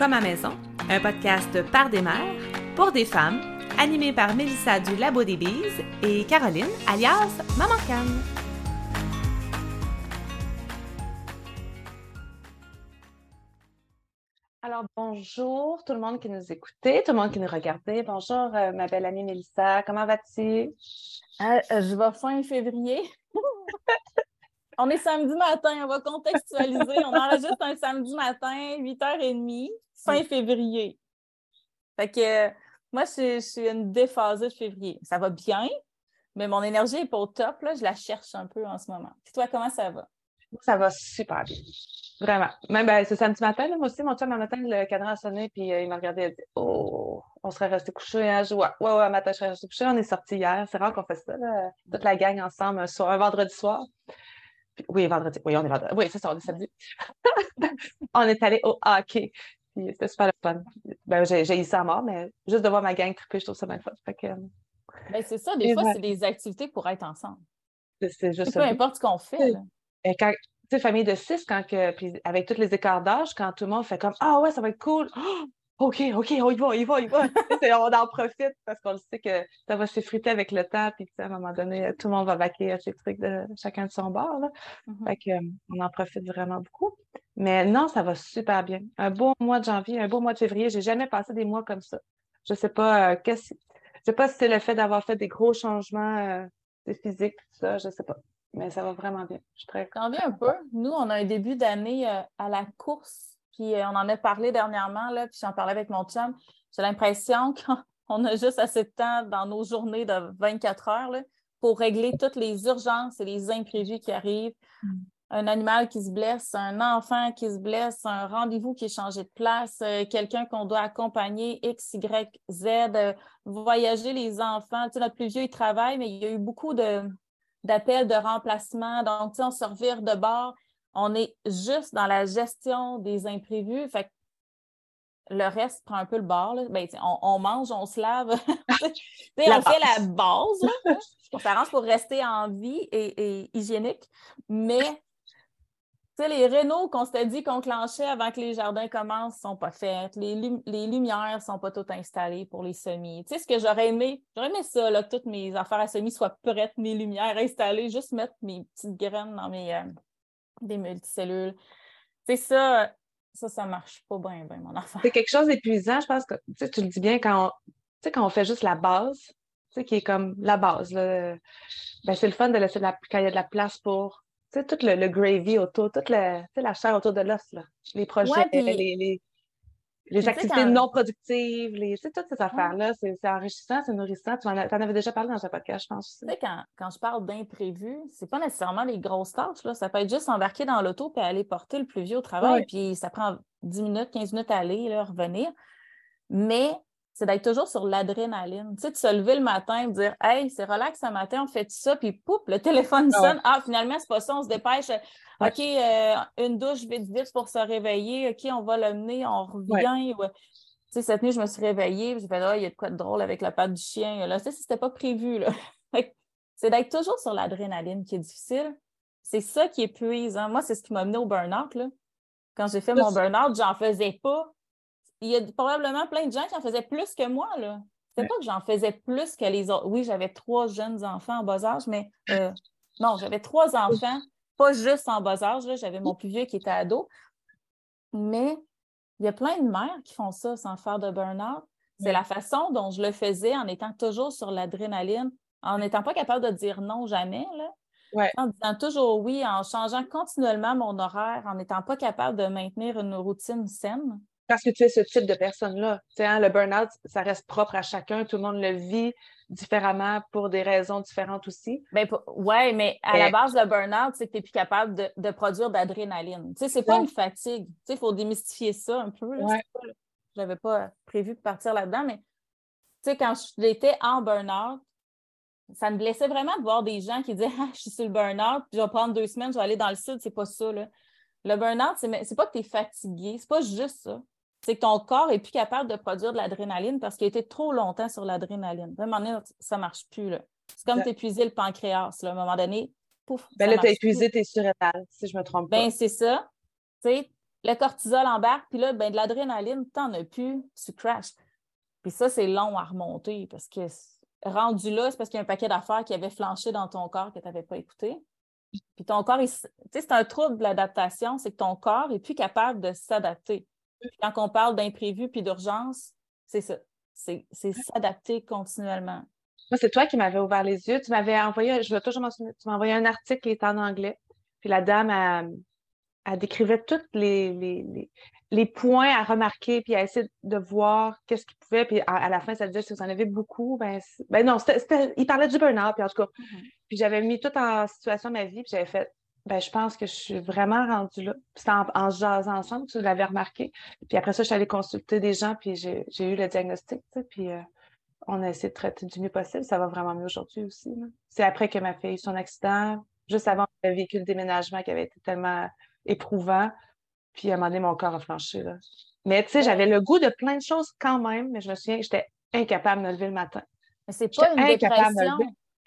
Comme à maison, un podcast par des mères, pour des femmes, animé par Mélissa du Labo des Bises et Caroline, alias Maman Canne. Alors, bonjour tout le monde qui nous écoutait, tout le monde qui nous regardait. Bonjour, euh, ma belle amie Mélissa. Comment vas-tu? Euh, je vais fin février. on est samedi matin, on va contextualiser. on enregistre un samedi matin, 8h30, fin février. Fait que moi, je, suis une déphasée de février. Ça va bien, mais mon énergie n'est pas au top. Là. Je la cherche un peu en ce moment. Puis toi, comment ça va? Ça va super bien. Vraiment. Même ben, ce samedi matin, moi aussi, mon chum, un matin, le cadran a sonné, puis euh, il m'a regardé et a dit Oh, on serait resté couché. Hein? Je, ouais, ouais, ouais, matin, je serais resté couché. On est sorti hier. C'est rare qu'on fasse ça, toute la gang ensemble, un, un vendredi soir. oui, vendredi. Oui, on est vendredi. Oui, c'est ça, on est samedi. on est allé au hockey. C'était super le fun. Ben, j'ai, eu ça à mort, mais juste de voir ma gang triper, je trouve ça bien fun. Fait que, ben, c'est ça, des fois, c'est des activités pour être ensemble. C'est juste Peu importe ce qu'on fait. Et quand, tu sais, famille de six, quand que, puis avec tous les écarts d'âge, quand tout le monde fait comme Ah ouais, ça va être cool. OK, OK, on y va, on y va, on y va. on en profite parce qu'on sait que ça va s'effriter avec le temps, puis à un moment donné, tout le monde va vaquer à ses trucs de chacun de son bord. Là. Mm-hmm. Fait que, on en profite vraiment beaucoup. Mais non, ça va super bien. Un beau mois de janvier, un beau mois de février. J'ai jamais passé des mois comme ça. Je sais pas, euh, qu'est-ce, je sais pas si c'est le fait d'avoir fait des gros changements euh, physiques, tout ça, je sais pas. Mais ça va vraiment bien. Je suis très Quand bien un peu. Nous, on a un début d'année euh, à la course puis euh, on en a parlé dernièrement, là, puis j'en parlais avec mon chum. J'ai l'impression qu'on a juste assez de temps dans nos journées de 24 heures pour régler toutes les urgences et les imprévus qui arrivent. Mm. Un animal qui se blesse, un enfant qui se blesse, un rendez-vous qui est changé de place, euh, quelqu'un qu'on doit accompagner, X, Y, Z, euh, voyager les enfants. Tu sais, notre plus vieux, il travaille, mais il y a eu beaucoup d'appels de remplacement. Donc, tu sais, on se revire de bord on est juste dans la gestion des imprévus. Fait le reste prend un peu le bord. Ben, on, mange, on se lave. on fait la base. Là, pour rester en vie et, hygiénique. Mais les rénaux qu'on s'était dit qu'on clenchait avant que les jardins commencent ne sont pas faits. Les, lumières ne sont pas toutes installées pour les semis. Tu sais, ce que j'aurais aimé, j'aurais aimé ça, là, que toutes mes affaires à semis soient prêtes, mes lumières installées, juste mettre mes petites graines dans mes, euh, des multicellules. C'est ça, ça, ça marche pas bien, bien, mon enfant. C'est quelque chose d'épuisant, je pense que tu le dis bien quand on, quand on fait juste la base, qui est comme la base. ben, c'est le fun de laisser la, quand il y a de la place pour tout le, le, gravy autour, toute la, la chair autour de l'os, les projets, les, les activités non productives, les, toutes ces affaires-là, c'est enrichissant, c'est nourrissant. Tu en, avais déjà parlé dans ce podcast, je pense. Tu sais, quand, quand je parle d'imprévu, c'est pas nécessairement les grosses tâches. Là. Ça peut être juste embarquer dans l'auto et aller porter le plus vieux au travail. Puis ça prend 10 minutes, 15 minutes à aller, là, revenir. Mais c'est d'être toujours sur l'adrénaline. Tu sais, de se lever le matin et dire Hey, c'est relax ce matin, on fait ça, puis pouf, le téléphone ah sonne. Ah, finalement, c'est pas ça, on se dépêche. OK, euh, une douche vite, vite pour se réveiller. OK, on va le mener, on revient. Tu sais, cette nuit, je me suis réveillée, je fait, ah, il y a de quoi de drôle avec la patte du chien. Là, ça, c'était pas prévu. Là. c'est d'être toujours sur l'adrénaline qui est difficile. C'est ça qui est épuisant. Moi, c'est ce qui m'a mené au burn-out. Quand j'ai fait mon burn-out, j'en faisais pas. Il y a probablement plein de gens qui en faisaient plus que moi. Là. C'était pas que j'en faisais plus que les autres. Oui, j'avais trois jeunes enfants en bas âge, mais euh, non, j'avais trois enfants pas juste en bas âge, j'avais mon plus vieux qui était ado. Mais il y a plein de mères qui font ça sans faire de burn-out. C'est la façon dont je le faisais en étant toujours sur l'adrénaline, en n'étant pas capable de dire non jamais, là. en disant toujours oui, en changeant continuellement mon horaire, en n'étant pas capable de maintenir une routine saine. Parce que tu es ce type de personne-là. Hein, le burn-out, ça reste propre à chacun, tout le monde le vit différemment pour des raisons différentes aussi. Ben, oui, mais à la base, le burn-out, c'est que tu n'es plus capable de, de produire d'adrénaline. Sais, c'est pas une fatigue. Il faut démystifier ça un peu. Je n'avais pas prévu de partir là-dedans, mais quand j'étais en burn-out, ça me blessait vraiment de voir des gens qui disaient Ah, je suis sur le burn-out, puis je vais prendre deux semaines, je vais aller dans le sud. C'est pas ça. Là. Le burn-out, c'est pas que tu es fatigué, c'est pas juste ça c'est que ton corps n'est plus capable de produire de l'adrénaline parce qu'il a été trop longtemps sur l'adrénaline. À un moment donné, ça ne marche plus. C'est comme t'épuiser le pancréas. Là. À un moment donné, pouf. Ben là, tu as épuisé tes surrénales, si je me trompe pas. Ben, c'est ça. Le cortisol embarque, puis là, ben, de l'adrénaline, tu n'en as plus, tu crashes. Puis ça, c'est long à remonter parce que rendu là, c'est parce qu'il y a un paquet d'affaires qui avait flanché dans ton corps que tu n'avais pas écouté. Puis ton corps, c'est un trouble de l'adaptation, c'est que ton corps n'est plus capable de s'adapter. Quand on parle d'imprévu puis d'urgence, c'est ça. C'est s'adapter continuellement. Moi, c'est toi qui m'avais ouvert les yeux. Tu m'avais envoyé, je vais toujours mentionner, tu m'as envoyé un article qui est en anglais. Puis la dame, elle, décrivait tous les, les, points à remarquer, puis à essayer de voir qu'est-ce qu'il pouvait. Puis à, la fin, ça disait si vous en avez beaucoup, ben, ben non, il parlait du burn-out, puis en tout cas. Mm-hmm. Puis j'avais mis tout en situation ma vie, puis j'avais fait ben, je pense que je suis vraiment rendue là. C'était en, en jasant ensemble, tu l'avais remarqué. Puis après ça, je suis allée consulter des gens, puis j'ai eu le diagnostic, tu sais, puis euh, on a essayé de traiter du mieux possible. Ça va vraiment mieux aujourd'hui aussi. C'est après que ma fille a eu son accident, juste avant le véhicule déménagement qui avait été tellement éprouvant. Puis à un moment donné, mon corps a flanché. Là. Mais tu sais, j'avais le goût de plein de choses quand même, mais je me souviens, j'étais incapable de me lever le matin. Mais c'est pas une dépression.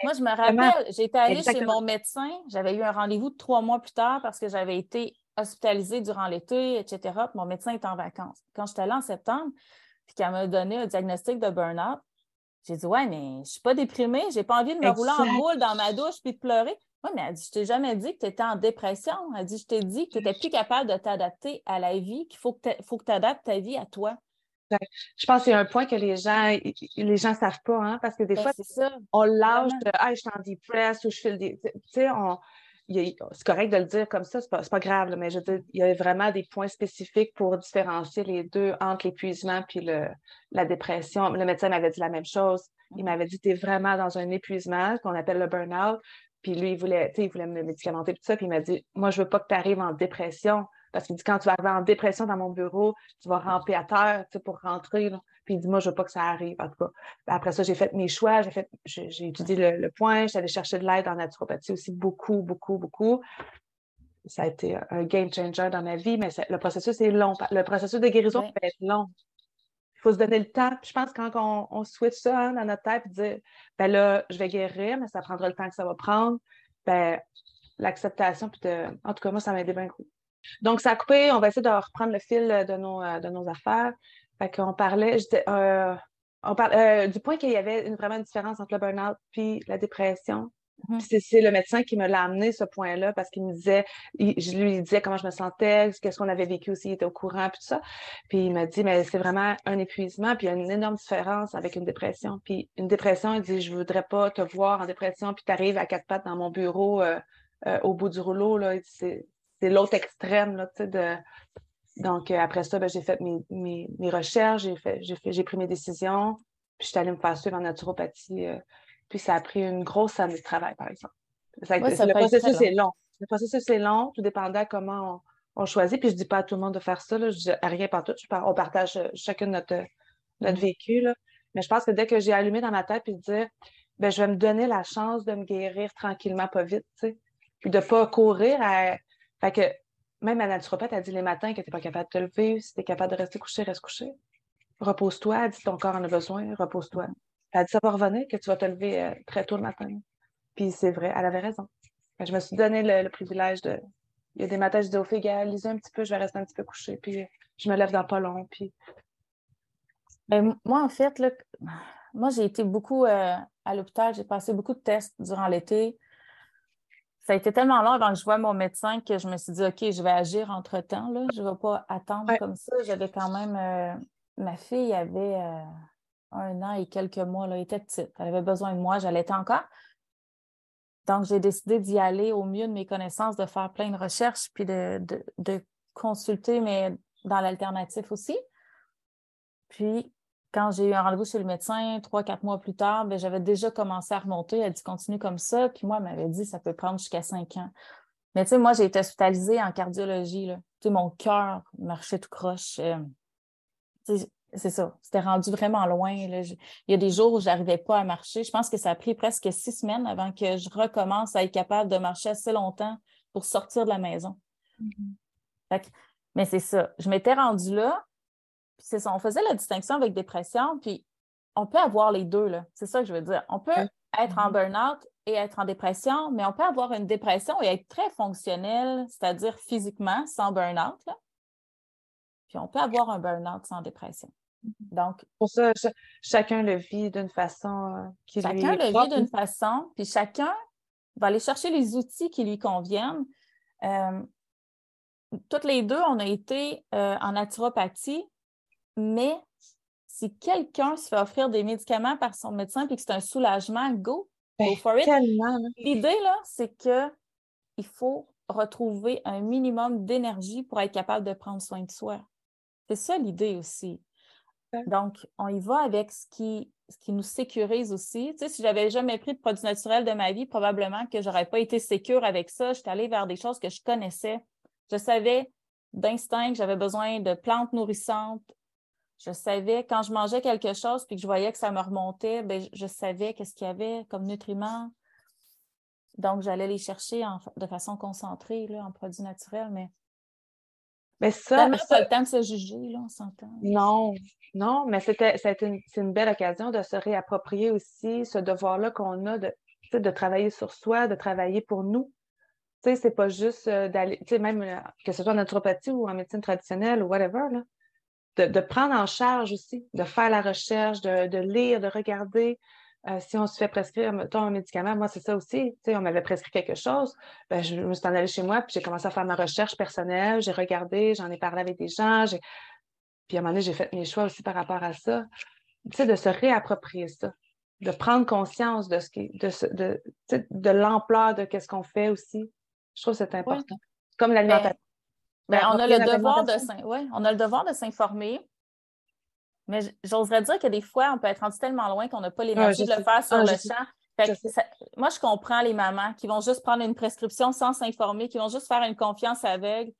Moi, je me rappelle, j'étais allée chez mon médecin, j'avais eu un rendez-vous trois mois plus tard parce que j'avais été hospitalisée durant l'été, etc. mon médecin était en vacances. Quand j'étais là en septembre, puis qu'elle m'a donné un diagnostic de burn-out, j'ai dit Ouais, mais je ne suis pas déprimée, j'ai pas envie de me rouler en boule dans ma douche puis de pleurer. Oui, mais elle dit, je t'ai jamais dit que tu étais en dépression. Elle dit, je t'ai dit que tu n'étais plus capable de t'adapter à la vie, qu'il faut que tu adaptes ta vie à toi. Je pense que c'est un point que les gens les gens savent pas, hein, parce que des ben, fois, on lâche de Ah, je suis en dépresse ou je fais des. Tu sais, c'est correct de le dire comme ça, c'est pas, pas grave, mais je veux il y a vraiment des points spécifiques pour différencier les deux entre l'épuisement puis le, la dépression. Le médecin m'avait dit la même chose. Il m'avait dit, tu es vraiment dans un épuisement qu'on appelle le burn-out. Puis lui, il voulait, il voulait me médicamenter, tout ça. Puis il m'a dit, moi, je veux pas que tu arrives en dépression. Parce qu'il dit, quand tu vas arriver en dépression dans mon bureau, tu vas ramper à terre pour rentrer. Puis il dit, moi, je veux pas que ça arrive, en tout cas. Après ça, j'ai fait mes choix, j'ai fait, j'ai étudié le, point, j'allais chercher de l'aide en naturopathie aussi beaucoup, beaucoup, beaucoup. Ça a été un game changer dans ma vie, mais le processus est long. Le processus de guérison peut être long. Il faut se donner le temps. je pense que quand on, switch ça hein, dans notre tête et dire, ben là, je vais guérir, mais ça prendra le temps que ça va prendre, ben, l'acceptation, puis en tout cas, moi, ça m'a aidé bien beaucoup. Donc, ça a coupé. On va essayer de reprendre le fil de nos, euh, de nos affaires. Fait qu'on parlait, euh, on parle, euh, du point qu'il y avait une, vraiment une différence entre le burn-out puis la dépression. Mm-hmm. c'est le médecin qui me l'a amené ce point-là parce qu'il me disait, je lui disais comment je me sentais, qu'est-ce qu'on avait vécu aussi, il était au courant, puis tout ça. Puis il m'a dit, mais c'est vraiment un épuisement, puis il y a une énorme différence avec une dépression. Puis une dépression, il dit, je voudrais pas te voir en dépression, puis tu arrives à quatre pattes dans mon bureau au bout du rouleau, là, c'est c'est l'autre extrême, là, de... Donc, euh, après ça, ben, j'ai fait mes, recherches, j'ai fait, j'ai fait, j'ai pris mes décisions, puis je suis allée me faire suivre en naturopathie. Euh, puis ça a pris une grosse année de travail, par exemple. le processus est long. Le processus est long, tout dépendait comment on, choisit. Puis je dis pas à tout le monde de faire ça, là, je dis rien par tout. on partage euh, chacun notre, notre mm-hmm. vécu. Là. Mais je pense que dès que j'ai allumé dans ma tête puis de dire ben, je vais me donner la chance de me guérir tranquillement, pas vite, tu sais. Puis de ne pas courir à fait que même ma naturopathe a dit les matins que tu n'es pas capable de te lever, si tu es capable de rester couché, reste couché. Repose-toi, dit ton corps en a besoin, repose-toi. Elle dit ça va revenir, que tu vas te lever euh, très tôt le matin. Puis c'est vrai, elle avait raison. je me suis donné le, privilège de. Il y a des matins, je dis au filles, lisez un petit peu, je vais rester un petit peu couché, puis je me lève dans pas long. Puis... Ben, moi, en fait, là, moi, j'ai été beaucoup euh, à l'hôpital, j'ai passé beaucoup de tests durant l'été ça a été tellement long avant que je vois mon médecin que je me suis dit, OK, je vais agir entre-temps. Je ne vais pas attendre comme ça. J'avais quand même. Euh, ma fille avait euh, un an et quelques mois. Là, elle était petite. Elle avait besoin de moi. J'allais encore. Donc, j'ai décidé d'y aller au mieux de mes connaissances, de faire plein de recherches, puis de, de consulter, mais dans l'alternatif aussi. Puis, quand j'ai eu un rendez-vous chez le médecin, trois, quatre mois plus tard, ben, j'avais déjà commencé à remonter. Elle a dit continue comme ça. Puis moi, elle m'avait dit ça peut prendre jusqu'à cinq ans. Mais tu sais, moi, j'ai été hospitalisée en cardiologie. Là. Tu sais, mon cœur marchait tout croche. Euh, c'est ça. C'était rendu vraiment loin. Il y a des jours où je n'arrivais pas à marcher. Je pense que ça a pris presque six semaines avant que je recommence à être capable de marcher assez longtemps pour sortir de la maison. Mm-hmm. mais c'est ça. Je m'étais rendue là, c'est ça, on faisait la distinction avec dépression, puis on peut avoir les deux, là. C'est ça que je veux dire. On peut être en mm-hmm. burn-out et être en dépression, mais on peut avoir une dépression et être très fonctionnel, c'est-à-dire physiquement, sans burn-out, Puis on peut avoir un burn-out sans dépression. Donc, pour ça, chacun le vit d'une façon euh, qui chacun le vit d'une façon, puis chacun va aller chercher les outils qui lui conviennent. Euh, toutes les deux, on a été euh, en naturopathie, mais si quelqu'un se fait offrir des médicaments par son médecin et que c'est un soulagement, go, go ben, for it. L'idée, là, c'est qu'il faut retrouver un minimum d'énergie pour être capable de prendre soin de soi. C'est ça l'idée aussi. Donc, on y va avec ce qui, ce qui nous sécurise aussi. Tu sais, si j'avais jamais pris de produits naturels de ma vie, probablement que j'aurais pas été sécure avec ça. J'étais allée vers des choses que je connaissais. Je savais d'instinct que j'avais besoin de plantes nourrissantes. Je savais quand je mangeais quelque chose puis que je voyais que ça me remontait, bien, je savais qu'est-ce qu'il y avait comme nutriments. Donc, j'allais les chercher de façon concentrée là, en produits naturels, mais mais ça. pas le temps de se juger, là, on s'entend. Non, non, mais c'était une, une, belle occasion de se réapproprier aussi ce devoir-là qu'on a de, de travailler sur soi, de travailler pour nous. Tu sais, c'est pas juste euh, d'aller, tu sais, même euh, que ce soit en naturopathie ou en médecine traditionnelle ou whatever, là, de, de, prendre en charge aussi, de faire la recherche, de, de lire, de regarder, euh, si on se fait prescrire un médicament, moi, c'est ça aussi. on m'avait prescrit quelque chose. Ben, je me suis en allée chez moi, puis j'ai commencé à faire ma recherche personnelle. J'ai regardé, j'en ai parlé avec des gens. Puis à un moment donné, j'ai fait mes choix aussi par rapport à ça. Tu de se réapproprier ça, de prendre conscience de ce qui, de, de, l'ampleur de ce qu'on fait aussi. Je trouve que c'est important. Comme l'alimentation. Ben, ben, on, a le devoir de, ouais, on a le devoir de s'informer, mais j'oserais dire que des fois, on peut être rendu tellement loin qu'on n'a pas l'énergie de le faire sur ah, le champ. moi, je comprends les mamans qui vont juste prendre une prescription sans s'informer, qui vont juste faire une confiance aveugle.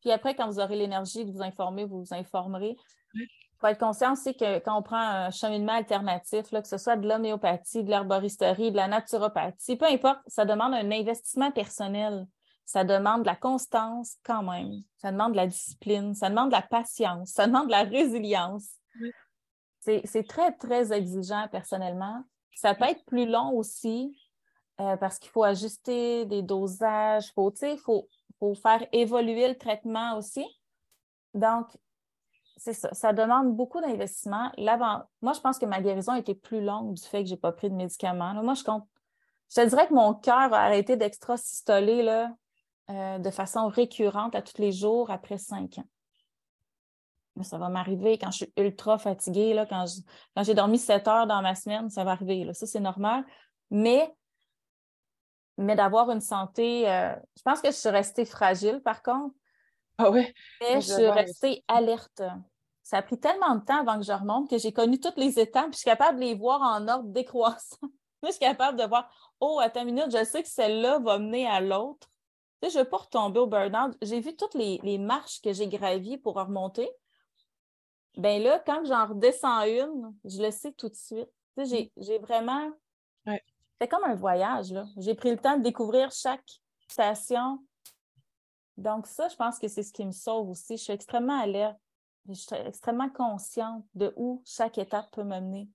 Puis après, quand vous aurez l'énergie de vous informer, vous vous informerez. Il faut être conscient aussi que quand on prend un cheminement alternatif, là, que ce soit de l'homéopathie, de l'herboristerie, de la naturopathie, peu importe, ça demande un investissement personnel ça demande de la constance quand même. Ça demande de la discipline, ça demande de la patience, ça demande de la résilience. C'est très, très exigeant personnellement. Ça peut être plus long aussi euh, parce qu'il faut ajuster des dosages, il faut, faut, faire évoluer le traitement aussi. Donc, c'est ça. Ça demande beaucoup d'investissement. Moi, je pense que ma guérison a été plus longue du fait que je n'ai pas pris de médicaments. moi, je compte. Je te dirais que mon cœur a arrêté d'extra-systoler euh, de façon récurrente à tous les jours après cinq ans. ça va m'arriver quand je suis ultra fatiguée, là, quand, j'ai dormi sept heures dans ma semaine, ça va arriver. Là. Ça, c'est normal. Mais, mais d'avoir une santé, euh, je pense que je suis restée fragile par contre. Ah oui? Mais je suis restée alerte. Ça a pris tellement de temps avant que je remonte que j'ai connu toutes les étapes, puis je suis capable de les voir en ordre décroissant. je suis capable de voir, oh, à ta minute, je sais que celle-là va mener à l'autre je ne veux pas retomber au burn-out. J'ai vu toutes les, marches que j'ai gravies pour remonter. Ben là, quand j'en redescends une, je le sais tout de suite. j'ai, vraiment. C'est comme un voyage. J'ai pris le temps de découvrir chaque station. Donc, ça, je pense que c'est ce qui me sauve aussi. Je suis extrêmement alerte. Je suis extrêmement consciente de où chaque étape peut m'amener.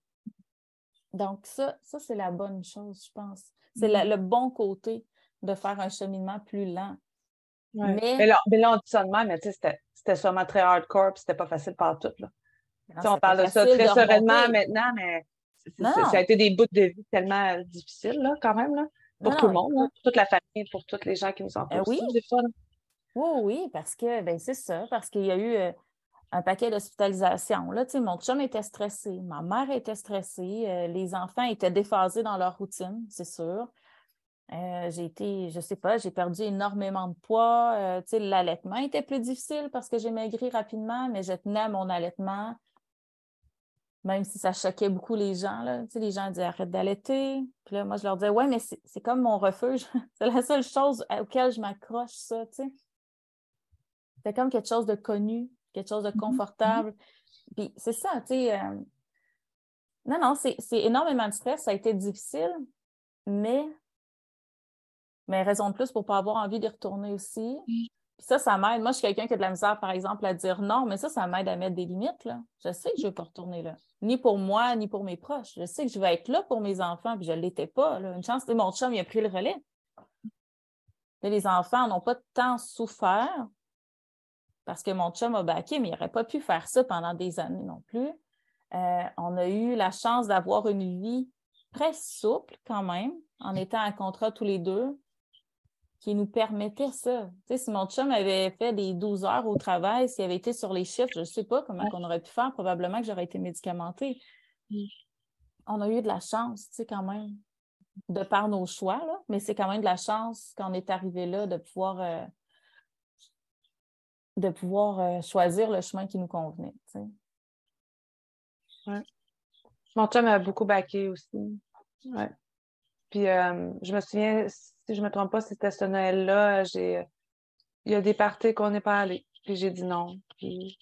Donc, ça, ça c'est la bonne chose, je pense. C'est mm-hmm. le bon côté de faire un cheminement plus lent. Mais... Mais, là, on dit ça de même, mais c'était sûrement très hardcore, puis c'était pas facile par tout. Là. on parle de ça très sereinement maintenant, mais ça a été des bouts de vie tellement difficiles, là, quand même, là, pour tout le monde, pour toute la famille, pour tous les gens qui nous entourent. Euh, oui. oui, oui, parce que, ben, c'est ça, parce qu'il y a eu euh, un paquet d'hospitalisations. Là, mon chum était stressé, ma mère était stressée, euh, les enfants étaient déphasés dans leur routine, c'est sûr. Euh, j'ai été, je sais pas, j'ai perdu énormément de poids. Euh, l'allaitement était plus difficile parce que j'ai maigri rapidement, mais je tenais à mon allaitement, même si ça choquait beaucoup les gens. Là. les gens disaient arrête d'allaiter. Puis là, moi, je leur disais ouais, mais c'est comme mon refuge. c'est la seule chose auquel je m'accroche, ça. C'est comme quelque chose de connu, quelque chose de mm-hmm. confortable. Puis c'est ça, tu sais. Euh, non, non, c'est énormément de stress. Ça a été difficile, mais mais raison de plus pour ne pas avoir envie d'y retourner aussi. ça, ça m'aide. Moi, je suis quelqu'un qui a de la misère, par exemple, à dire non, mais ça, ça m'aide à mettre des limites. Là. Je sais que je ne veux pas retourner là. Ni pour moi, ni pour mes proches. Je sais que je vais être là pour mes enfants, puis je ne l'étais pas. Une chance, mon chum, il a pris le relais. les enfants n'ont pas tant souffert parce que mon chum a baqué, mais il n'aurait pas pu faire ça pendant des années non plus. Euh, on a eu la chance d'avoir une vie très souple quand même, en étant en contrat tous les deux, qui nous permettait ça. Tu sais, si mon chum avait fait des 12 heures au travail, s'il avait été sur les chiffres, je ne sais pas comment on aurait pu faire, probablement que j'aurais été médicamentée. Mm. On a eu de la chance, tu sais, quand même, de par nos choix, là, mais c'est quand même de la chance quand on est arrivé là de pouvoir, euh, de pouvoir euh, choisir le chemin qui nous convenait. Tu sais. Mon chum a beaucoup baqué aussi. Ouais. Puis euh, je me souviens, si je ne me trompe pas, c'était ce Noël-là, j'ai il y a des parties qu'on n'est pas allé. Puis j'ai dit non. Puis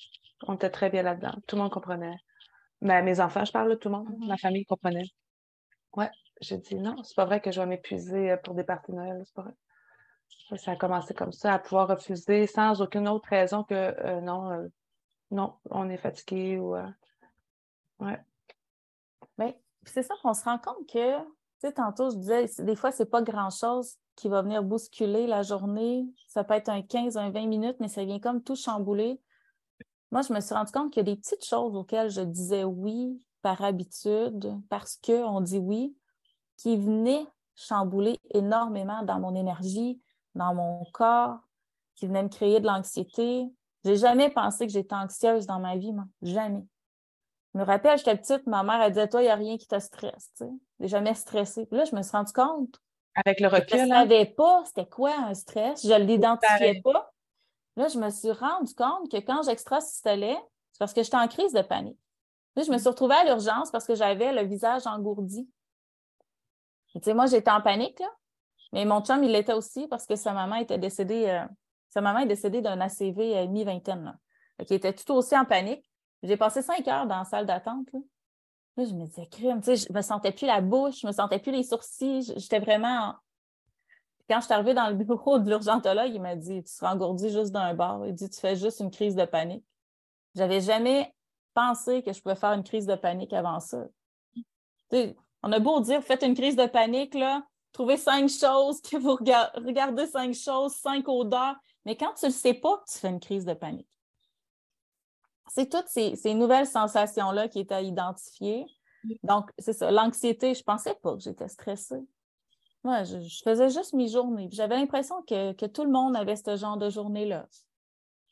on était très bien là-dedans. Tout le monde comprenait. Mais mes enfants, je parle, tout le monde, ma famille comprenait. Ouais, j'ai dit non, c'est pas vrai que je vais m'épuiser euh, pour des parties de Noël, c'est pas vrai. Ça a commencé comme ça, à pouvoir refuser sans aucune autre raison que euh, non, non, on est fatigué ou ouais. Mais c'est ça qu'on se rend compte que tantôt, je disais, des fois, c'est pas grand-chose qui va venir bousculer la journée. Ça peut être un 15, un 20 minutes, mais ça vient comme tout chambouler. Moi, je me suis rendu compte qu'il y a des petites choses auxquelles je disais oui par habitude, parce qu'on dit oui, qui venaient chambouler énormément dans mon énergie, dans mon corps, qui venaient me créer de l'anxiété. J'ai jamais pensé que j'étais anxieuse dans ma vie, moi. Jamais. Je me rappelle, j'étais petite, ma mère, elle disait Toi, il n'y a rien qui te stresse. Tu sais. jamais stressée. Puis là, je me suis rendu compte. Avec le recul. Je ne savais pas c'était quoi un stress. Je ne l'identifiais pas. Là, je me suis rendu compte que quand j'extrasystolais, c'est parce que j'étais en crise de panique. Là, je me suis retrouvée à l'urgence parce que j'avais le visage engourdi. Tu sais, moi, j'étais en panique, là. Mais mon chum, il l'était aussi parce que sa maman était décédée. Euh, sa maman est décédée d'un ACV à mi-vingtaine. Il était tout aussi en panique. J'ai passé cinq heures dans la salle d'attente. Là. je me disais, crime, tu sais, je me sentais plus la bouche, je me sentais plus les sourcils. J'étais vraiment. Quand je suis arrivée dans le bureau de l'urgentologue, il m'a dit Tu seras engourdi juste d'un bord. Il dit Tu fais juste une crise de panique. J'avais jamais pensé que je pouvais faire une crise de panique avant ça. on a beau dire Faites une crise de panique, là, trouvez cinq choses, que vous regardez cinq choses, cinq odeurs, mais quand tu ne le sais pas, tu fais une crise de panique c'est toutes ces, nouvelles sensations-là qui étaient à identifier. Donc, c'est ça. L'anxiété, je ne pensais pas que j'étais stressée. Moi, je, faisais juste mes journées. J'avais l'impression que, tout le monde avait ce genre de journée-là.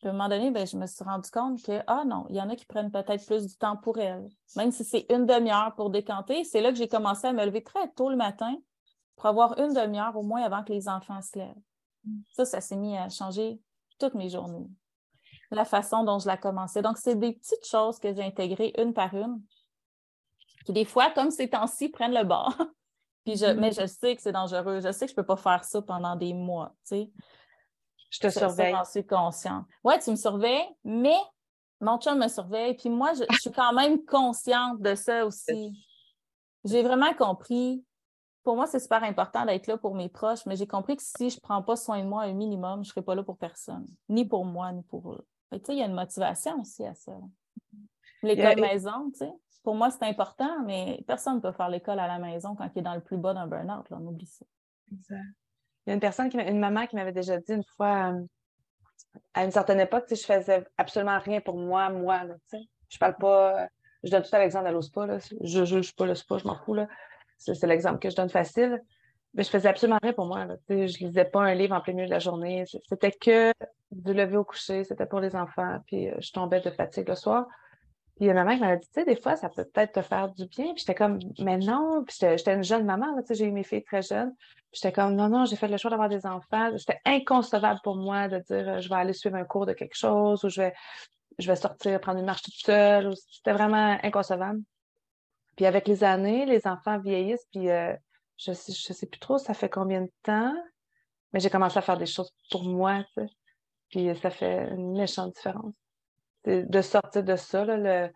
à un moment donné, ben, je me suis rendu compte que, ah non, il y en a qui prennent peut-être plus du temps pour elles. Même si c'est une demi-heure pour décanter, c'est là que j'ai commencé à me lever très tôt le matin pour avoir une demi-heure au moins avant que les enfants se lèvent. Ça, ça s'est mis à changer toutes mes journées la façon dont je la commençais. Donc, c'est des petites choses que j'ai intégrées une par une, qui des fois, comme ces temps-ci, prennent le bord. Puis je, Mais mm-hmm. je sais que c'est dangereux. Je sais que je ne peux pas faire ça pendant des mois. Tu sais. Je te surveille. J'en suis consciente. Oui, tu me surveilles, mais mon chum me surveille. Puis moi, je, je suis quand même consciente de ça aussi. J'ai vraiment compris pour moi, c'est super important d'être là pour mes proches, mais j'ai compris que si je ne prends pas soin de moi un minimum, je ne serai pas là pour personne, ni pour moi, ni pour eux. Il y a une motivation aussi à ça. L'école maison, tu sais, pour moi, c'est important, mais personne ne peut faire l'école à la maison quand il est dans le plus bas d'un burn-out. On oublie ça. Exact. Il y a une personne, qui une maman qui m'avait déjà dit une fois, euh, à une certaine époque, je faisais absolument rien pour moi, moi. Là, je parle pas, je donne tout à l'exemple à l'OSPA, je ne juge pas le spa, je m'en fous. Là. C'est l'exemple que je donne facile. Mais je faisais absolument rien pour moi. Je ne lisais pas un livre en plein milieu de la journée. C'était que du lever au coucher, c'était pour les enfants. Puis euh, je tombais de fatigue le soir. Puis ma mère m'a dit, tu sais, des fois, ça peut peut-être te faire du bien. Puis j'étais comme, mais non. Puis j'étais une jeune maman, j'ai eu mes filles très jeunes. Puis j'étais comme, non, non, j'ai fait le choix d'avoir des enfants. C'était inconcevable pour moi de dire, euh, je vais aller suivre un cours de quelque chose ou je vais, je vais sortir, prendre une marche toute seule. C'était vraiment inconcevable. Puis avec les années, les enfants vieillissent, puis euh, je ne sais, je sais plus trop ça fait combien de temps, mais j'ai commencé à faire des choses pour moi, tu sais. Puis ça fait une méchante différence. De sortir de ça, là, le,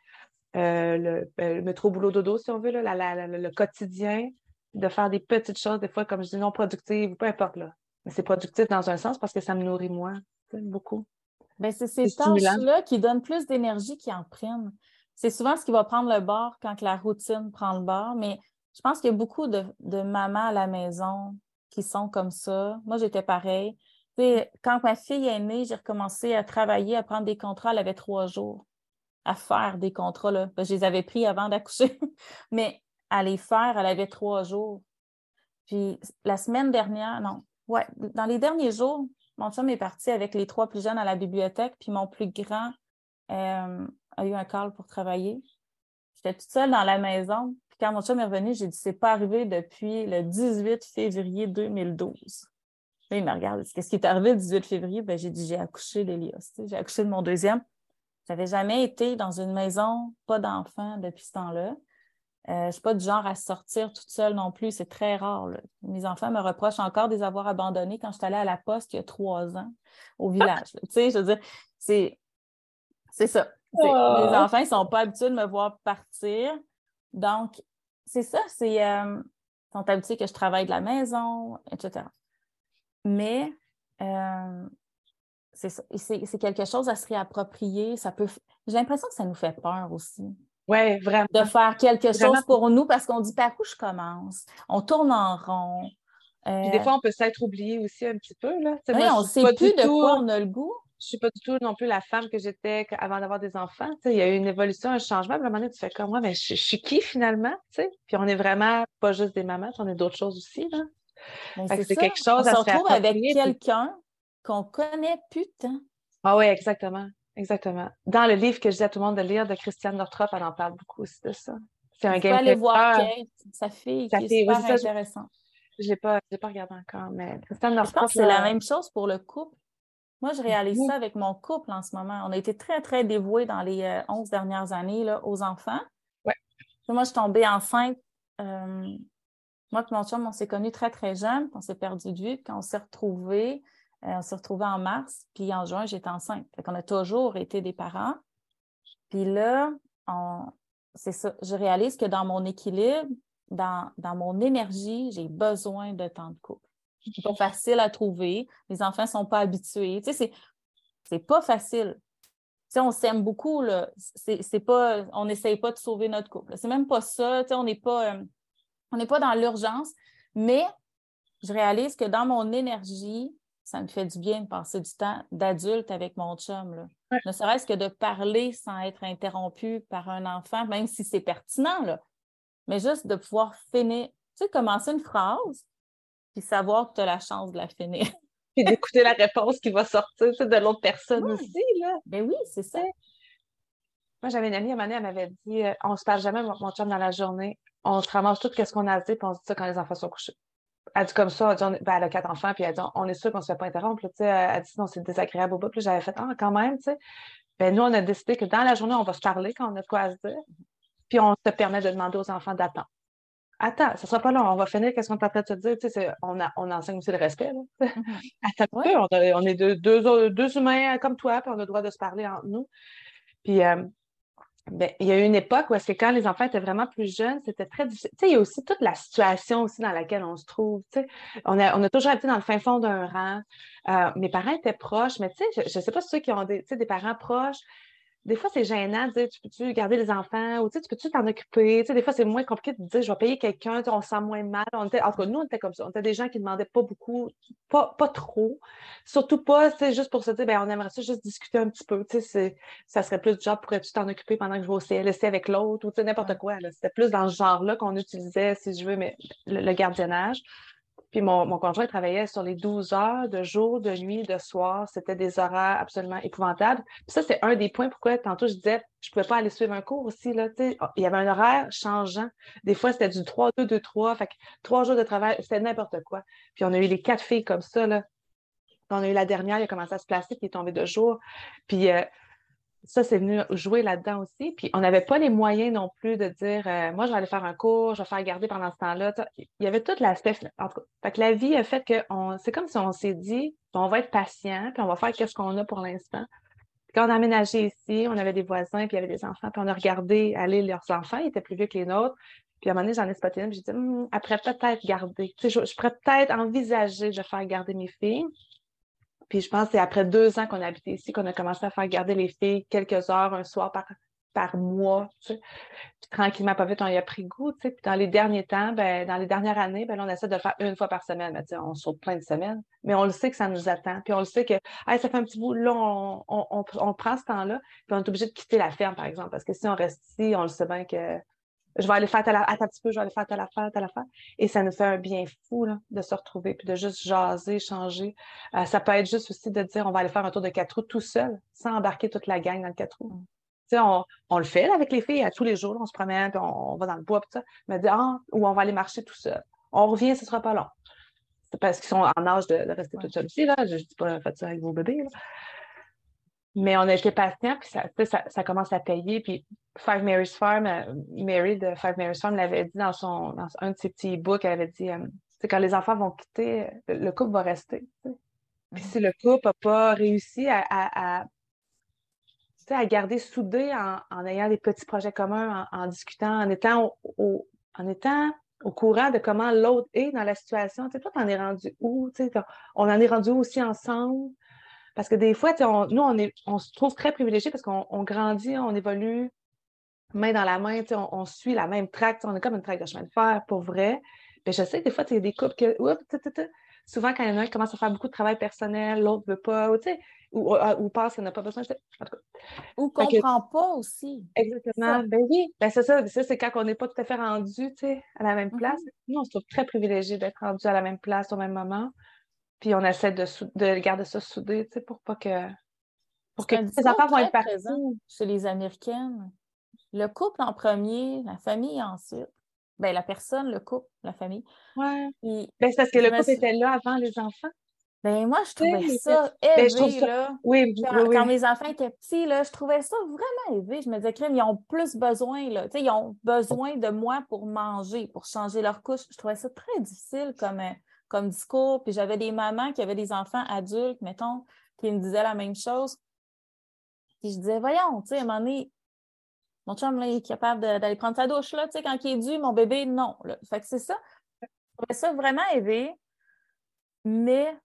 euh, le, ben, le, métro boulot dodo, si on veut, là, la, le quotidien, de faire des petites choses, des fois, comme je dis, non productives, peu importe, là. Mais c'est productif dans un sens parce que ça me nourrit moi, beaucoup. Ben, c'est ces tâches-là qui donnent plus d'énergie qui en prennent c'est souvent ce qui va prendre le bord quand la routine prend le bord, mais je pense qu'il y a beaucoup de, mamans à la maison qui sont comme ça. Moi, j'étais pareil. quand ma fille est née, j'ai recommencé à travailler, à prendre des contrats. Elle avait trois jours à faire des contrats. Je les avais pris avant d'accoucher, mais à les faire, elle avait trois jours. Puis la semaine dernière, non, ouais, dans les derniers jours, mon chum est parti avec les trois plus jeunes à la bibliothèque, puis mon plus grand euh, a eu un call pour travailler. J'étais toute seule dans la maison. Quand mon chum est revenu, j'ai dit c'est pas arrivé depuis le 18 février 2012. Là, il me regarde. Qu'est-ce qui est arrivé le 18 février? Ben, j'ai dit j'ai accouché d'Elias. J'ai accouché de mon deuxième. J'avais jamais été dans une maison, pas d'enfant depuis ce temps-là. Euh, je ne suis pas du genre à sortir toute seule non plus. C'est très rare. Mes enfants me reprochent encore de les avoir abandonnés quand je suis allée à la poste il y a trois ans au village. tu sais, je veux dire, c'est, c'est ça. Les oh! enfants, ils ne sont pas habitués de me voir partir. Donc, c'est ça. C'est, euh, sont habitués que je travaille de la maison, etc. Mais euh, c'est, c'est quelque chose à se réapproprier. Ça peut... J'ai l'impression que ça nous fait peur aussi. Oui, vraiment. De faire quelque chose pour nous parce qu'on dit par où je commence? On tourne en rond. Puis des euh, fois, on peut s'être oublié aussi un petit peu. Là. oui, on ne sait plus de quoi on a le goût. Je ne suis pas du tout non plus la femme que j'étais avant d'avoir des enfants. il y a eu une évolution, un changement. À un moment donné, tu fais comme moi, mais je, suis qui finalement? Puis on est vraiment pas juste des mamans, on est d'autres choses aussi. Là. C'est quelque chose on se retrouve avec quelqu'un qu'on connaît putain. Ah oui, exactement. Exactement. Dans le livre que je dis à tout le monde de lire de Christiane Northrop, elle en parle beaucoup aussi de ça. C'est un game aller voir Kate, sa fille, qui est super intéressant. Je ne l'ai pas, pas regardé encore, mais Christiane Northrop... Je pense que c'est la même chose pour le couple. Moi, je réalise ça avec mon couple en ce moment. On a été très, très dévoués dans les 11 euh, dernières années là, aux enfants. Ouais. Moi, je suis tombée enceinte. Euh, moi et mon chum, on s'est connus très, très jeunes. On s'est perdu de vue. Quand on s'est retrouvés, euh, on s'est retrouvés en mars, puis en juin, j'étais enceinte. Fait qu'on a toujours été des parents. Puis là, c'est ça. Je réalise que dans mon équilibre, dans, mon énergie, j'ai besoin de temps de couple. C'est pas facile à trouver. Les enfants ne sont pas habitués. Tu sais, c'est pas facile. Tu sais, on s'aime beaucoup, là. C'est pas, on n'essaye pas de sauver notre couple. C'est même pas ça. Tu sais, on n'est pas, euh, on n'est pas dans l'urgence. Mais je réalise que dans mon énergie, ça me fait du bien de passer du temps d'adulte avec mon chum. Là. Ne serait-ce que de parler sans être interrompu par un enfant, même si c'est pertinent, là. mais juste de pouvoir finir, tu sais, commencer une phrase, puis savoir que tu as la chance de la finir. Puis d'écouter la réponse qui va sortir de l'autre personne aussi. Là. Ben oui, c'est ça. Moi, j'avais une amie à un moment elle m'avait dit euh, on se parle jamais, mon, mon chum, dans la journée. On se ramasse tout ce qu'on a dit, puis on se dit ça quand les enfants sont couchés elle dit comme ça, elle, dit, ben, elle a quatre enfants, puis elle dit on est sûr qu'on ne se fait pas interrompre. Là, elle dit non, c'est désagréable au bout. Puis j'avais fait Ah, quand même, tu sais. Ben, nous, on a décidé que dans la journée, on va se parler quand on a de quoi à se dire. Puis on se permet de demander aux enfants d'attendre. Attends, ça ne sera pas long, on va finir, qu'est-ce qu'on est en train de te dire? Tu sais, on, a, on enseigne aussi le respect. Là. Attends peu, on, est deux, deux, deux, humains comme toi, puis on a le droit de se parler entre nous. Puis euh, ben, il y a eu une époque où est-ce que quand les enfants étaient vraiment plus jeunes, c'était très difficile. Tu sais, il y a aussi toute la situation aussi dans laquelle on se trouve. Tu sais. on, a, on a toujours habité dans le fin fond d'un rang. Euh, mes parents étaient proches, mais tu sais, je ne sais pas ceux qui ont des, des parents proches des fois, c'est gênant de dire tu peux-tu garder les enfants ou tu peux-tu t'en occuper? des fois, c'est moins compliqué de dire je vais payer quelqu'un, on se sent moins mal. On était, en tout cas, nous, on était comme ça. On était des gens qui ne demandaient pas beaucoup, pas, pas trop. Surtout pas, c'est juste pour se dire ben, on aimerait ça juste discuter un petit peu. Ça serait plus du genre pourrais-tu t'en occuper pendant que je vais au CLSC avec l'autre ou n'importe quoi. C'était plus dans ce genre-là qu'on utilisait, si je veux, mais le gardiennage. Puis mon, mon, conjoint travaillait sur les 12 heures de jour, de nuit, de soir. C'était des horaires absolument épouvantables. Puis ça, c'est un des points pourquoi tantôt je disais je ne pouvais pas aller suivre un cours aussi. Là, il y avait un horaire changeant. Des fois, c'était du 3, 2, 2, 3. Fait que trois jours de travail, c'était n'importe quoi. Puis on a eu les quatre filles comme ça. Là. On a eu la dernière, il a commencé à se placer, puis il est tombé de jour. Puis euh, ça, c'est venu jouer là-dedans aussi. Puis on n'avait pas les moyens non plus de dire euh, moi, je vais aller faire un cours, je vais faire garder pendant ce temps-là. Il y avait tout l'aspect. En tout cas, la vie a fait que c'est comme si on s'est dit on va être patient, puis on va faire ce qu'on a pour l'instant. Quand on a aménagé ici, on avait des voisins, puis il y avait des enfants, puis on a regardé aller leurs enfants, ils étaient plus vieux que les nôtres. Puis à un moment donné, j'en ai spoté une, puis j'ai dit hum, après peut-être garder. je, je pourrais peut-être envisager de faire garder mes filles. Puis je pense que c'est après deux ans qu'on a habité ici qu'on a commencé à faire garder les filles quelques heures un soir par, par mois. Puis tranquillement, pas vite, on y a pris goût. Puis dans les derniers temps, ben, dans les dernières années, ben, on essaie de le faire une fois par semaine. Mais, on saute plein de semaines. Mais on le sait que ça nous attend. Puis on le sait que ça fait un petit bout, là, on, on prend ce temps-là. Puis on est obligé de quitter la ferme, par exemple. Parce que si on reste ici, on le sait bien que je vais aller faire telle affaire, attends un petit peu, je vais aller faire telle affaire, telle affaire. Et ça nous fait un bien fou là, de se retrouver, puis de juste jaser, changer. Euh, ça peut être juste aussi de dire on va aller faire un tour de quatre roues tout seul, sans embarquer toute la gang dans le quatre roues. On, on, le fait avec les filles, à tous les jours, on se promène, puis on, va dans le bois, puis ça. Mais dire, ah, ou on va aller marcher tout seul. On revient, ce ne sera pas long. C'est parce qu'ils sont en âge de, rester tout seul aussi, là. Je ne dis pas, faites ça avec vos bébés, là. Mais on a été patient, puis ça, ça, ça, commence à payer. Puis Five Mary's Farm, euh, Mary de Five Mary's Farm l'avait dit dans, son, dans un de ses petits books, elle avait dit euh, quand les enfants vont quitter, le couple va rester. Puis si le couple n'a pas réussi à, à, à, garder soudé en, en, ayant des petits projets communs, en, discutant, en étant au, en étant au courant de comment l'autre est dans la situation. Tu sais, toi, t'en es rendu où? On en est rendu aussi ensemble? Parce que des fois, nous, on, est, on se trouve très privilégiés parce qu'on grandit, on évolue main dans la main, on, on, suit la même traque, on est comme une traque de chemin de fer, pour vrai. Mais je sais que des fois, il y a des couples que, souvent, quand il y en a un qui commence à faire beaucoup de travail personnel, l'autre ne veut pas, ou, ou, ou pense qu'il n'a pas besoin. En tout cas. Ou comprend pas aussi. Exactement. Ben oui, ben c'est ça. c'est quand on n'est pas tout à fait rendu à la même place. Mm-hmm. Nous, on se trouve très privilégiés d'être rendu à la même place au même moment. Puis on essaie de, de garder ça soudé, tu sais, pour pas que. Pour que les enfants vont être partout. Chez les Américaines. Le couple en premier, la famille ensuite. Ben, la personne, le couple, la famille. Oui. Ben, c'est parce que le couple était là avant les enfants. Ben, moi, je trouvais ça ben, élevé, là. Oui, quand, quand, mes enfants étaient petits, là, je trouvais ça vraiment élevé. Je me disais, crème, ils ont plus besoin, là. Tu sais, ils ont besoin de moi pour manger, pour changer leur couche. Je trouvais ça très difficile comme, euh, comme discours. Puis j'avais des mamans qui avaient des enfants adultes, mettons, qui me disaient la même chose. Puis je disais, voyons, tu sais, à un moment donné, mon chum, là, il est capable d'aller prendre sa douche, là, tu sais, quand il est dû, mon bébé, non. Là. Fait que c'est ça. Je trouvais ça vraiment élevé. Mais,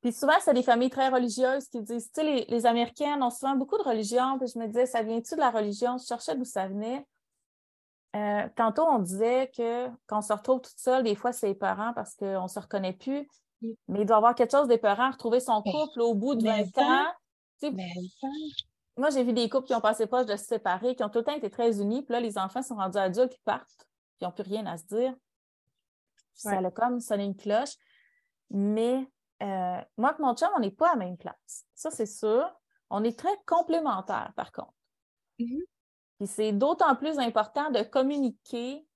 puis souvent, c'est des familles très religieuses qui disent, tu sais, les, les Américaines ont souvent beaucoup de religion. Puis je me disais, ça vient-tu de la religion? Je cherchais d'où ça venait. Euh, tantôt, on disait que quand on se retrouve toute seule, des fois, c'est épeurant parce qu'on ne se reconnaît plus. Mais il doit y avoir quelque chose d'épeurant, retrouver son couple au bout de 20 ans. moi, j'ai vu des couples qui ont passé proche de se séparer, qui ont tout le temps été très unis, puis là, les enfants sont rendus adultes, ils partent, puis ils n'ont plus rien à se dire. Ça a comme sonné une cloche. Mais euh, moi et mon chum, on n'est pas à la même place. Ça, c'est sûr. On est très complémentaires, par contre. C'est d'autant plus important de communiquer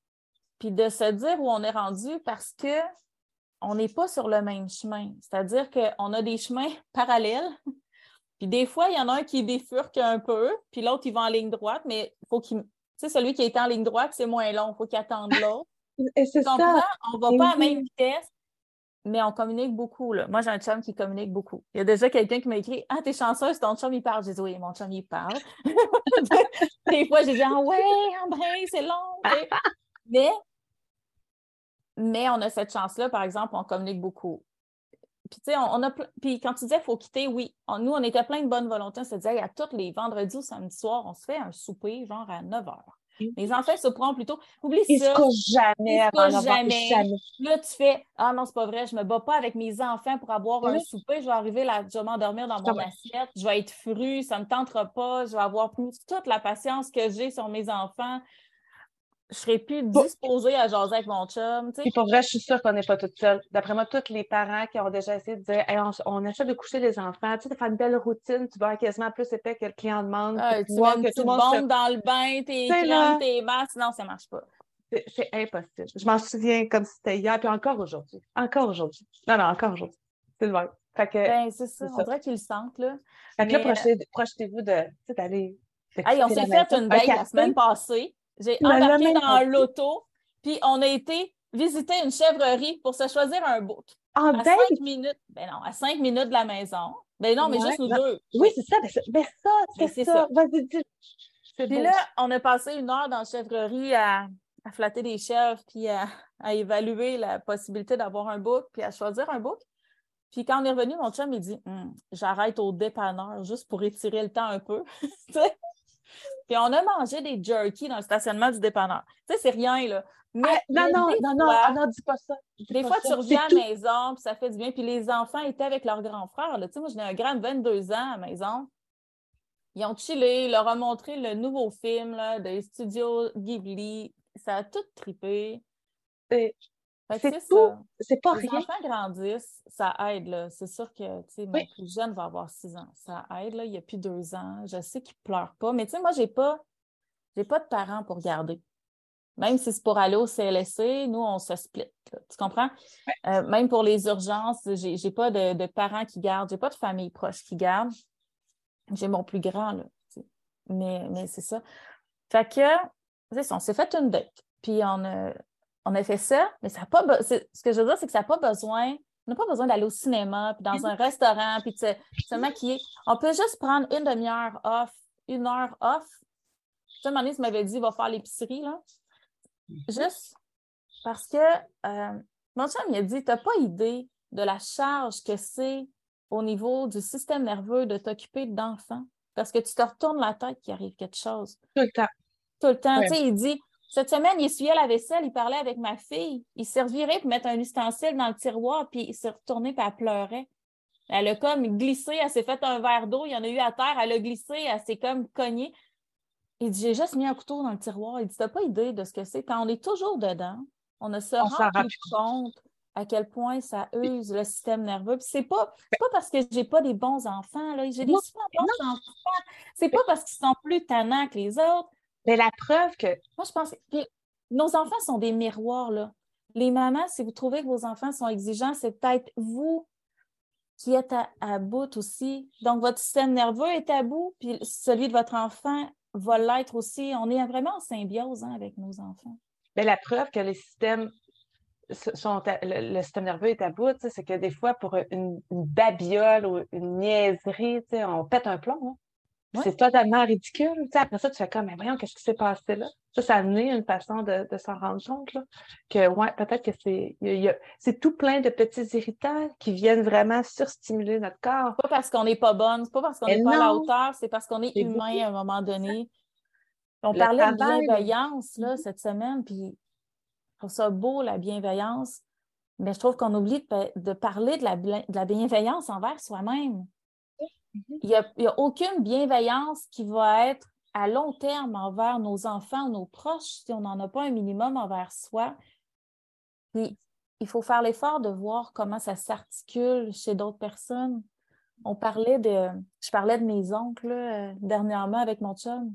puis de se dire où on est rendu parce que on n'est pas sur le même chemin. C'est-à-dire qu'on a des chemins parallèles. Puis des fois, il y en a un qui bifurque un peu, puis l'autre, il va en ligne droite, mais il faut qu'il. Tu sais, celui qui est en ligne droite, c'est moins long. Il faut qu'il attende l'autre. c'est ça. On ne va pas à la même vitesse mais on communique beaucoup. Là. Moi, j'ai un chum qui communique beaucoup. Il y a déjà quelqu'un qui m'a écrit Ah, t'es chanceuse, ton chum, il parle. J'ai dit Oui, mon chum, il parle. Des fois, j'ai dit Ah, ouais, André, c'est long. mais, mais on a cette chance-là, par exemple, on communique beaucoup. Puis, tu sais, on, a. Puis, quand tu disais faut quitter, oui. nous, on était plein de bonne volonté. On se disait, à tous les vendredis ou samedis soirs, on se fait un souper, genre à 9 h. Les enfants se prennent plutôt. Oublie ils ça. Se jamais ils se couchent jamais. Là, tu fais Ah non, c'est pas vrai, je me bats pas avec mes enfants pour avoir un souper. Je vais arriver là, je vais m'endormir dans mon assiette, je vais être fru, ça me tentera pas, je vais avoir plus toute la patience que j'ai sur mes enfants je serais plus disposée à jaser avec mon chum. Puis pour vrai, je suis sûre qu'on n'est pas toute seule. D'après moi, tous les parents qui ont déjà essayé de dire on, essaie de coucher les enfants, tu sais, de faire une belle routine, tu vas quasiment plus épais que le client demande. Ah, tu vois que tout le monde dans le bain, tes crèmes, tes masques, non, ça ne marche pas. C'est impossible. Je m'en souviens comme si c'était hier, puis encore aujourd'hui. Encore aujourd'hui. Non, non, encore aujourd'hui. C'est le même. Fait que, ben, c'est ça. On dirait qu'ils le sentent, là. Fait que là, euh, projetez-vous d'aller. Hey, on s'est fait une veille la semaine passée. J'ai embarqué dans l'auto, puis on a été visiter une chèvrerie pour se choisir un book. En à cinq minutes. Ben non, à cinq minutes de la maison. Ben non, mais juste nous deux. Oui, c'est ça. Ben, ça, ben, c'est ça. Vas-y, dis. Puis là, on a passé une heure dans la chèvrerie à, à flatter des chèvres, puis à, à évaluer la possibilité d'avoir un book, puis à choisir un book. Puis quand on est revenu, mon chum, il dit hum, J'arrête au dépanneur juste pour étirer le temps un peu. Puis on a mangé des jerky dans le stationnement du dépanneur. Tu sais, c'est rien, là. Mais, ah, non, non, non, non, ah, non, dis pas ça. des fois, tu reviens à la maison, puis ça fait du bien. Puis les enfants étaient avec leur grand frère. Tu sais, moi, j'ai un grand de 22 ans à la maison. Ils ont chillé, leur ont montré le nouveau film là, des studios Ghibli. Ça a tout tout. C'est pas rien. Les enfants grandissent, ça aide. C'est sûr que sais, mon plus jeune va avoir six ans. Ça aide. Là. Il n'y a plus deux ans. Je sais qu'il ne pleure pas. Mais tu sais, moi, je n'ai pas, pas de parents pour garder. Même si c'est pour aller au CLSC, nous, on se split. Tu comprends? Euh, même pour les urgences, je n'ai pas de, parents qui gardent. Je n'ai pas de famille proche qui garde. J'ai mon plus grand, là. Mais, mais c'est ça. Fait que, on s'est fait une date. Puis on a, on a fait ça, mais ça pas. Ce que je veux dire, c'est que ça n'a pas besoin. On n'a pas besoin d'aller au cinéma, puis dans un restaurant, puis de se, maquiller. On peut juste prendre une demi-heure off, une heure off. Tu sais, tu m'avais dit, va faire l'épicerie, là. Juste parce que euh, mon chum, il a dit, tu n'as pas idée de la charge que c'est au niveau du système nerveux de t'occuper d'enfants. Parce que tu te retournes la tête qu'il arrive quelque chose. Tout le temps. Tout le temps. Tu sais, il dit, cette semaine, il essuyait la vaisselle, il parlait avec ma fille. Il servirait pour mettre un ustensile dans le tiroir, puis il s'est retourné, puis elle pleurait. Elle a comme glissé, elle s'est fait un verre d'eau, il y en a eu à terre, elle a glissé, elle s'est comme cognée. Il dit J'ai juste mis un couteau dans le tiroir. Il dit T'as pas idée de ce que c'est. Quand on est toujours dedans, on ne se rend pas compte à quel point ça use le système nerveux. Puis c'est pas, pas parce que j'ai pas des bons enfants, là. J'ai des super bons enfants. C'est pas parce qu'ils sont plus tannants que les autres. Mais la preuve que. Moi, je pense. que nos enfants sont des miroirs, là. Les mamans, si vous trouvez que vos enfants sont exigeants, c'est peut-être vous qui êtes à, bout aussi. Donc, votre système nerveux est à bout, puis celui de votre enfant va l'être aussi. On est vraiment en symbiose hein, avec nos enfants. Mais la preuve que les systèmes sont le, système nerveux est à bout, c'est que des fois, pour une, babiole ou une niaiserie, on pète un plomb. Hein. C'est totalement ridicule. après ça, tu fais comme, mais voyons, qu'est-ce qui s'est passé là? Ça, ça a amené une façon de, s'en rendre compte. Là, que, ouais, peut-être que c'est, c'est tout plein de petits irritants qui viennent vraiment surstimuler notre corps. Pas parce qu'on n'est pas bonne, c'est pas parce qu'on n'est pas à la hauteur, c'est parce qu'on est, humain à un moment donné. On parlait de bienveillance là, cette semaine, puis je trouve ça beau, la bienveillance, mais je trouve qu'on oublie de, parler de la, de la bienveillance envers soi-même. Mhm. Il n'y a, aucune bienveillance qui va être à long terme envers nos enfants, nos proches, si on n'en a pas un minimum envers soi. Puis, il faut faire l'effort de voir comment ça s'articule chez d'autres personnes. On parlait de, je parlais de mes oncles euh, dernièrement avec mon chum.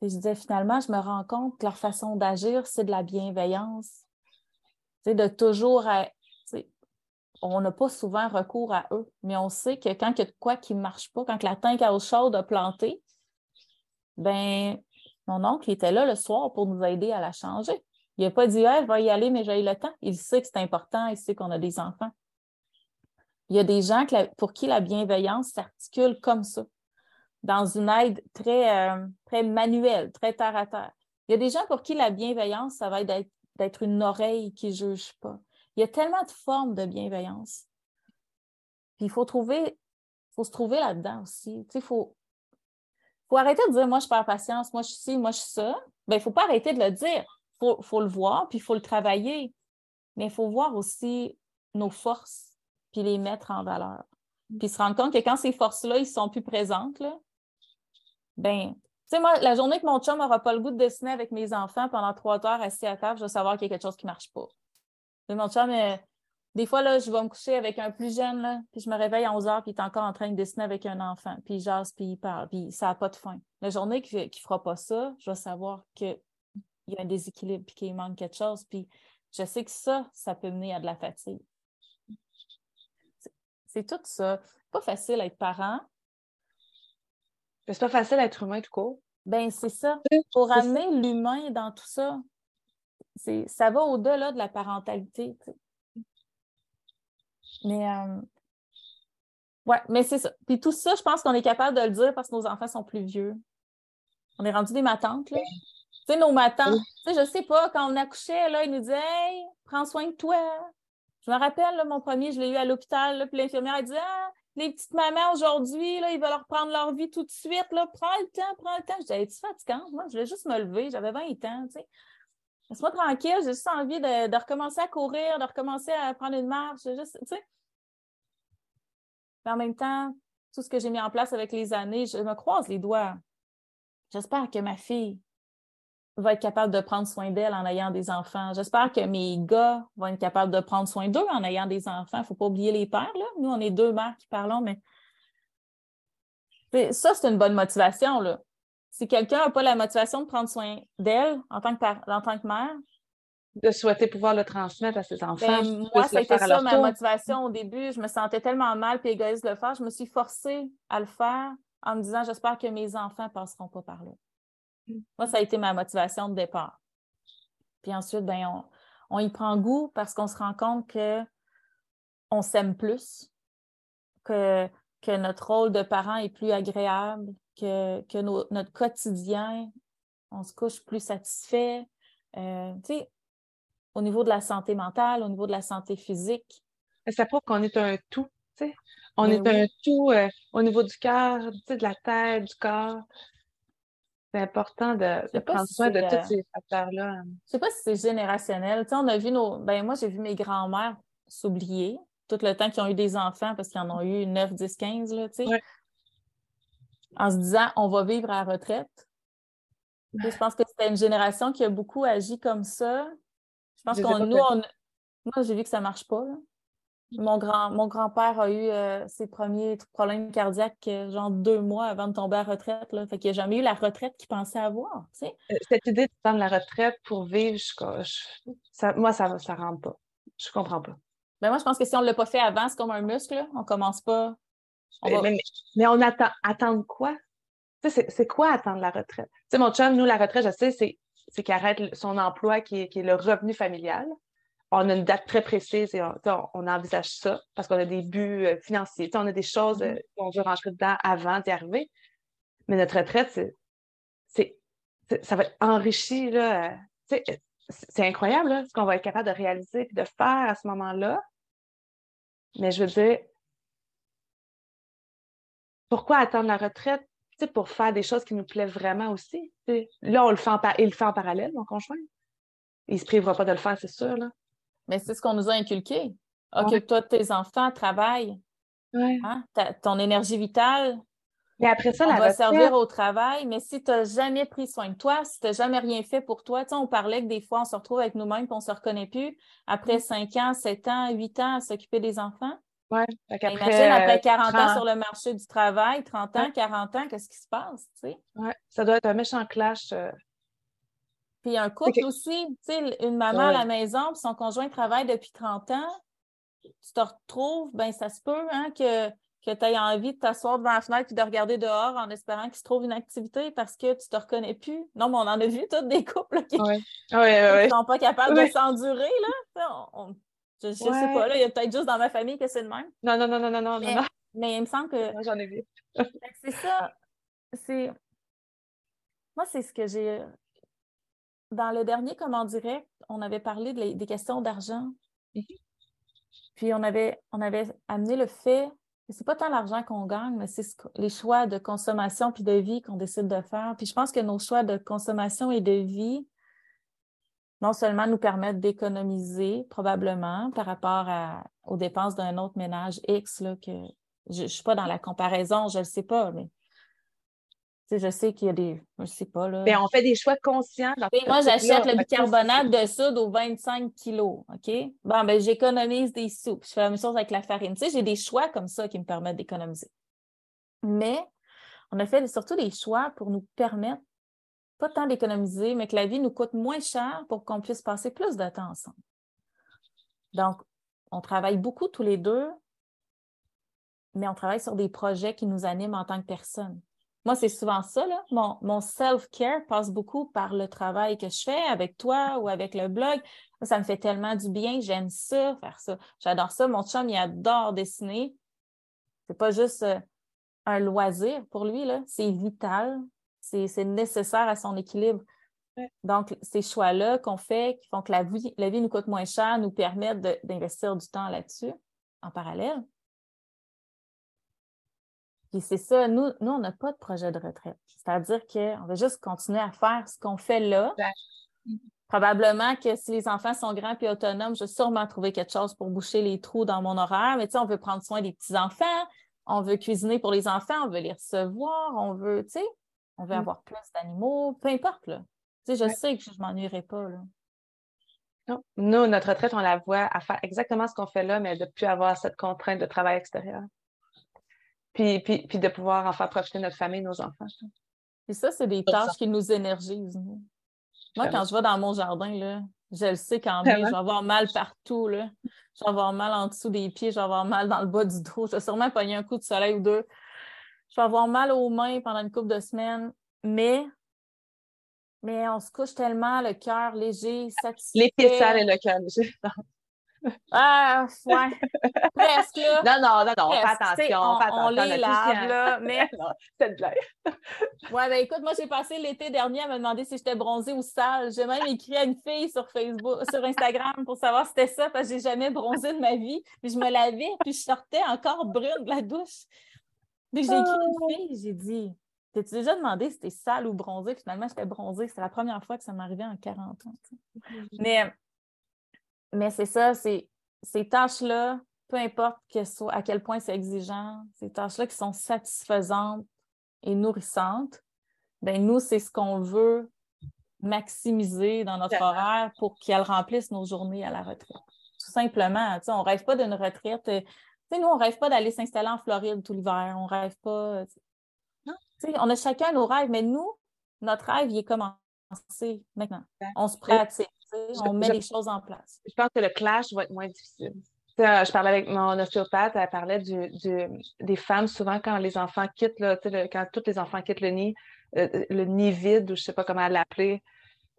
Et je disais finalement, je me rends compte que leur façon d'agir, c'est de la bienveillance. C'est de toujours on n'a pas souvent recours à eux, mais on sait que quand il y a de quoi qui ne marche pas, quand la tank à eau chaude a planté, ben mon oncle était là le soir pour nous aider à la changer. Il n'a pas dit hey, vais y aller, mais j'ai le temps. Il sait que c'est important, il sait qu'on a des enfants. Il y a des gens pour qui la bienveillance s'articule comme ça, dans une aide très, euh, très manuelle, très terre à terre. Il y a des gens pour qui la bienveillance, ça va être d'être une oreille qui ne juge pas. Il y a tellement de formes de bienveillance. Puis il faut trouver, faut se trouver là-dedans aussi. il faut, faut arrêter de dire moi je perds patience, moi je suis ci, moi je suis ça. Bien, il ne faut pas arrêter de le dire. Il faut, le voir, puis il faut le travailler. Mais il faut voir aussi nos forces, puis les mettre en valeur. Puis se rendre compte que quand ces forces-là, ils ne sont plus présentes, là, ben, tu sais, moi, la journée que mon chum n'aura pas le goût de dessiner avec mes enfants pendant trois heures assis à table, je vais savoir qu'il y a quelque chose qui ne marche pas. Mon chum, des fois, là, je vais me coucher avec un plus jeune, là, puis je me réveille à 11 heures, puis il est encore en train de dessiner avec un enfant, puis il jase, puis il parle, puis ça n'a pas de fin. La journée qu'il ne fera pas ça, je vais savoir qu'il y a un déséquilibre, puis qu'il manque quelque chose, puis je sais que ça, ça peut mener à de la fatigue. C'est tout ça. pas facile d'être parent. C'est pas facile d'être humain tout court. Ben, c'est ça. Pour amener l'humain dans tout ça, ça va au-delà de la parentalité. Mais, euh, ouais, mais c'est ça. Puis tout ça, je pense qu'on est capable de le dire parce que nos enfants sont plus vieux. On est rendu des matantes, là. Tu sais, nos matantes, tu sais, je sais pas, quand on accouchait, là, ils nous disaient Hey, prends soin de toi. Je me rappelle, mon premier, je l'ai eu à l'hôpital, puis l'infirmière, elle disait ah, les petites mamans aujourd'hui, ils veulent reprendre leur vie tout de suite. Là. Prends le temps, prends le temps. Je disais, tu fatigante? Moi, je voulais juste me lever. J'avais 20 ans, tu sais. Laisse-moi tranquille, j'ai juste envie de, recommencer à courir, de recommencer à prendre une marche. Juste, tu sais. en même temps, tout ce que j'ai mis en place avec les années, je me croise les doigts. J'espère que ma fille va être capable de prendre soin d'elle en ayant des enfants. J'espère que mes gars vont être capables de prendre soin d'eux en ayant des enfants. Il ne faut pas oublier les pères. Là. Nous, on est deux mères qui parlons, mais ça, c'est une bonne motivation. Là. Si quelqu'un n'a pas la motivation de prendre soin d'elle en, tant que en tant que mère, de souhaiter pouvoir le transmettre à ses enfants. Ben, moi, c'était ça ma motivation au début. Je me sentais tellement mal et égoïste de le faire. Je me suis forcée à le faire en me disant j'espère que mes enfants ne passeront pas par là. Mm. Moi, ça a été ma motivation de départ. Puis ensuite, ben, on, on y prend goût parce qu'on se rend compte que on s'aime plus, que, que notre rôle de parent est plus agréable, que, que notre quotidien, on se couche plus satisfait. Euh, au niveau de la santé mentale, au niveau de la santé physique. Ça prouve qu'on est un tout, tu sais. On ben est un tout euh, au niveau du cœur, de la tête, du corps. C'est important de, prendre soin de tous euh, ces facteurs-là. Je ne sais pas si c'est générationnel. on a vu nos. Ben, moi, j'ai vu mes grands-mères s'oublier tout le temps qu'ils ont eu des enfants parce qu'ils en ont eu 9, 10, 15, là, tu sais. En se disant, on va vivre à la retraite. Je pense que c'était une génération qui a beaucoup agi comme ça. Je pense qu'on nous, moi, j'ai vu que ça ne marche pas. Mon, grand, mon grand-père a eu euh, ses premiers problèmes cardiaques euh, genre deux mois avant de tomber à la retraite. Là. Fait qu'il n'a jamais eu la retraite qu'il pensait avoir. Euh, cette idée de prendre la retraite pour vivre, ça, moi, ça ne rentre pas. Je ne comprends pas. Ben moi, je pense que si on ne l'a pas fait avant, c'est comme un muscle. On ne commence pas. Mais, on attend attendre quoi? C'est quoi attendre la retraite? Sais, mon chum, nous, la retraite, je sais, c'est qu'il arrête son emploi qui est, le revenu familial. On a une date très précise et on, envisage ça parce qu'on a des buts euh, financiers. on a des choses mm-hmm. euh, qu'on veut rentrer dedans avant d'y arriver. Mais notre retraite, c'est, ça va être enrichi. Là, euh, c'est incroyable ce qu'on va être capable de réaliser et de faire à ce moment-là. Mais je veux dire, pourquoi attendre la retraite? pour faire des choses qui nous plaisent vraiment aussi. Là, on le fait en il le fait en parallèle, mon conjoint. Il ne se privera pas de le faire, c'est sûr. Là. Mais c'est ce qu'on nous a inculqué. Occupe-toi de tes enfants, travaille. Hein? ton énergie vitale. Mais après ça, on va servir au travail, mais si tu n'as jamais pris soin de toi, si tu n'as jamais rien fait pour toi, on parlait que des fois, on se retrouve avec nous-mêmes et on ne se reconnaît plus. Après 5 mm. ans, 7 ans, 8 ans à s'occuper des enfants, Ouais. Après, Imagine après 40 ans sur le marché du travail, 30 ans, 40 ans, qu'est-ce qui se passe? Ouais. Ça doit être un méchant clash. Euh. Puis un couple aussi, tu sais, une maman à la maison, puis son conjoint travaille depuis 30 ans, tu te retrouves, ben ça se peut hein, que, que tu aies envie de t'asseoir devant la fenêtre et de regarder dehors en espérant qu'il se trouve une activité parce que tu te reconnais plus. Non, mais on en a vu toutes des couples qui ne sont pas capables de s'endurer. Là. On, je, ne sais pas, là, il y a peut-être juste dans ma famille que c'est le même. Non, non, non, non, non, non, mais, non. Mais il me semble que. J'en ai vu. c'est ça. C'est. Moi, c'est ce que j'ai. Dans le dernier Comment direct, on avait parlé des questions d'argent. Mm-hmm. Puis on avait, on avait amené le fait que c'est pas tant l'argent qu'on gagne, mais c'est les choix de consommation puis de vie qu'on décide de faire. Puis je pense que nos choix de consommation et de vie non seulement nous permettre d'économiser probablement par rapport aux dépenses d'un autre ménage X, là, que je ne suis pas dans la comparaison, je ne le sais pas, mais je sais qu'il y a des. Je sais pas. Là. Mais on fait des choix conscients. moi, j'achète le bicarbonate de soude aux 25 kilos. OK? Bon, ben, j'économise des sous. je fais la même chose avec la farine. Tu sais, j'ai des choix comme ça qui me permettent d'économiser. Mais on a fait surtout des choix pour nous permettre pas tant d'économiser, mais que la vie nous coûte moins cher pour qu'on puisse passer plus de temps ensemble. Donc, on travaille beaucoup tous les deux, mais on travaille sur des projets qui nous animent en tant que personne. Moi, c'est souvent ça, là. Mon, self-care passe beaucoup par le travail que je fais avec toi ou avec le blog. Ça me fait tellement du bien. J'aime ça, faire ça. J'adore ça. Mon chum, il adore dessiner. C'est pas juste euh, un loisir pour lui, là. C'est vital c'est nécessaire à son équilibre. Donc, ces choix-là qu'on fait, qui font que la vie, la vie nous coûte moins cher, nous permettent d'investir du temps là-dessus en parallèle. Puis c'est ça, nous, nous on n'a pas de projet de retraite. C'est-à-dire qu'on va juste continuer à faire ce qu'on fait là. Probablement que si les enfants sont grands et autonomes, je vais sûrement trouver quelque chose pour boucher les trous dans mon horaire. Mais tu sais, on veut prendre soin des petits-enfants, on veut cuisiner pour les enfants, on veut les recevoir, on veut, tu sais, on veut mm. avoir plus d'animaux, peu importe, là. Tu sais, je sais que je ne m'ennuierai pas, là. Non. Nous, notre retraite, on la voit à faire exactement ce qu'on fait là, mais de ne plus avoir cette contrainte de travail extérieur. Puis, puis, puis de pouvoir en faire profiter notre famille, nos enfants. Et ça, c'est des tâches qui nous énergisent. Moi, quand je vais dans mon jardin, là, je le sais qu'en mai, je vais avoir mal partout. Là. Je vais avoir mal en dessous des pieds, je vais avoir mal dans le bas du dos. Je vais sûrement pogner un coup de soleil ou deux. Je vais avoir mal aux mains pendant une couple de semaines. Mais, mais on se couche tellement, le cœur léger, satisfait. Les pieds sales et le cœur léger. Ah, ouais. Presque, là. Non, non, non, non, on fait attention. On, fait attention, on les lave, là, mais... C'est de blague. ouais, ben écoute, moi, j'ai passé l'été dernier à me demander si j'étais bronzée ou sale. J'ai même écrit à une fille sur Facebook, sur Instagram pour savoir si c'était ça, parce que j'ai jamais bronzé de ma vie. Puis je me lavais, puis je sortais encore brune de la douche. Puis j'ai écrit à une fille, j'ai dit... T'as-tu déjà demandé si t'es sale ou bronzée? Finalement, j'étais bronzée. C'est la première fois que ça m'arrivait en 40 ans. Mais mais c'est ça, c'est ces tâches-là, peu importe que soit, à quel point c'est exigeant, ces tâches-là qui sont satisfaisantes et nourrissantes, ben nous, c'est ce qu'on veut maximiser dans notre horaire pour qu'elles remplissent nos journées à la retraite. Tout simplement. On ne rêve pas d'une retraite. Euh, nous, on ne rêve pas d'aller s'installer en Floride tout l'hiver. On ne rêve pas. On a chacun nos rêves, mais nous, notre rêve, il est commencé maintenant. On se pratique on met les choses en place. Je pense que le clash va être moins difficile. je parlais avec mon ostéopathe, elle parlait du, des femmes, souvent quand les enfants quittent, là, quand tous les enfants quittent le nid, euh, le nid vide, ou je ne sais pas comment l'appeler.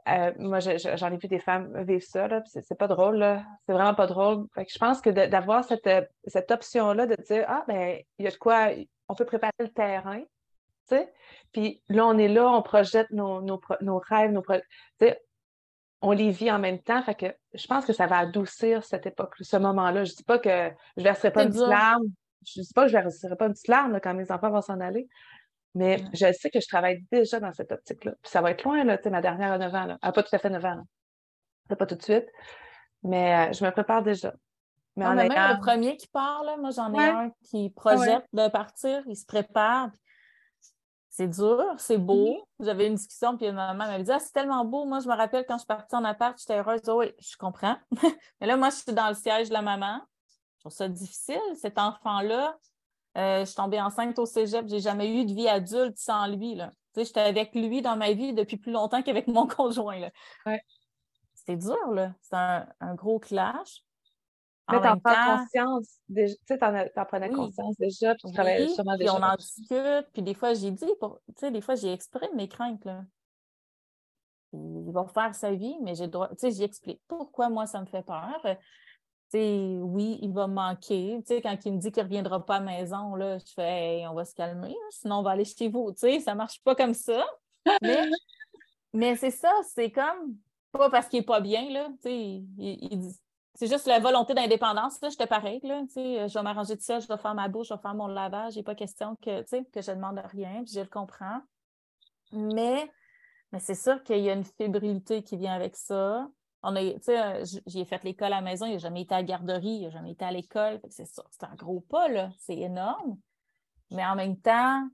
Euh, moi, j'en ai vu des femmes vivre ça, c'est pas drôle, c'est vraiment pas drôle. je pense que d'avoir cette, cette option-là de dire Ah, ben, il y a de quoi, on peut préparer le terrain, puis là, on est là, on projette nos, nos, nos rêves, nos on les vit en même temps. Fait que je pense que ça va adoucir cette époque, ce moment-là. Je dis pas que je verserai pas une petite larme. Je dis pas que je verserai pas une petite larme quand mes enfants vont s'en aller. Mais je sais que je travaille déjà dans cette optique-là. Puis ça va être loin, là, ma dernière à 9 ans. Là. Ah, pas tout à fait 9 ans. C'est pas tout de suite. Mais euh, je me prépare déjà. Mais on a même le premier qui parle. Moi, j'en ai un qui projette de partir. Il se prépare c'est dur, c'est beau. J'avais une discussion, puis ma maman m'avait dit Ah, c'est tellement beau. Moi, je me rappelle quand je suis partie en appart, j'étais heureuse. Oh, oui, je comprends. Mais là, moi, je suis dans le siège de la maman. Je trouve ça difficile, cet enfant-là. Euh, je suis tombée enceinte au cégep. J'ai jamais eu de vie adulte sans lui. Là. j'étais avec lui dans ma vie depuis plus longtemps qu'avec mon conjoint. Là. C'est dur, là. C'est un, un, gros clash. Mais t'en prends conscience, tu sais, t'en prenais conscience déjà, puis tu travaillais sûrement déjà. Puis on en discute, puis des fois, j'ai dit, tu sais, des fois, j'ai mes craintes, là. Il va faire sa vie, mais j'ai droit, tu sais, j'y explique pourquoi moi, ça me fait peur. Oui, il va me manquer. Quand il me dit qu'il ne reviendra pas à la maison, là, je fais, on va se calmer, sinon on va aller chez vous. Ça ne marche pas comme ça. Mais, mais c'est ça, c'est comme, pas parce qu'il n'est pas bien, là, il, il, dit, c'est juste la volonté d'indépendance. J'étais pareil. Là, je vais m'arranger de ça, je vais faire ma bouche, je vais faire mon lavage. Il n'est pas question que, que je demande rien, puis je le comprends. Mais, mais c'est sûr qu'il y a une fébrilité qui vient avec ça. On a, j'ai fait l'école à la maison, il n'a jamais été à la garderie, il n'a jamais été à l'école. C'est ça, c'est un gros pas, là. C'est énorme. Mais en même temps,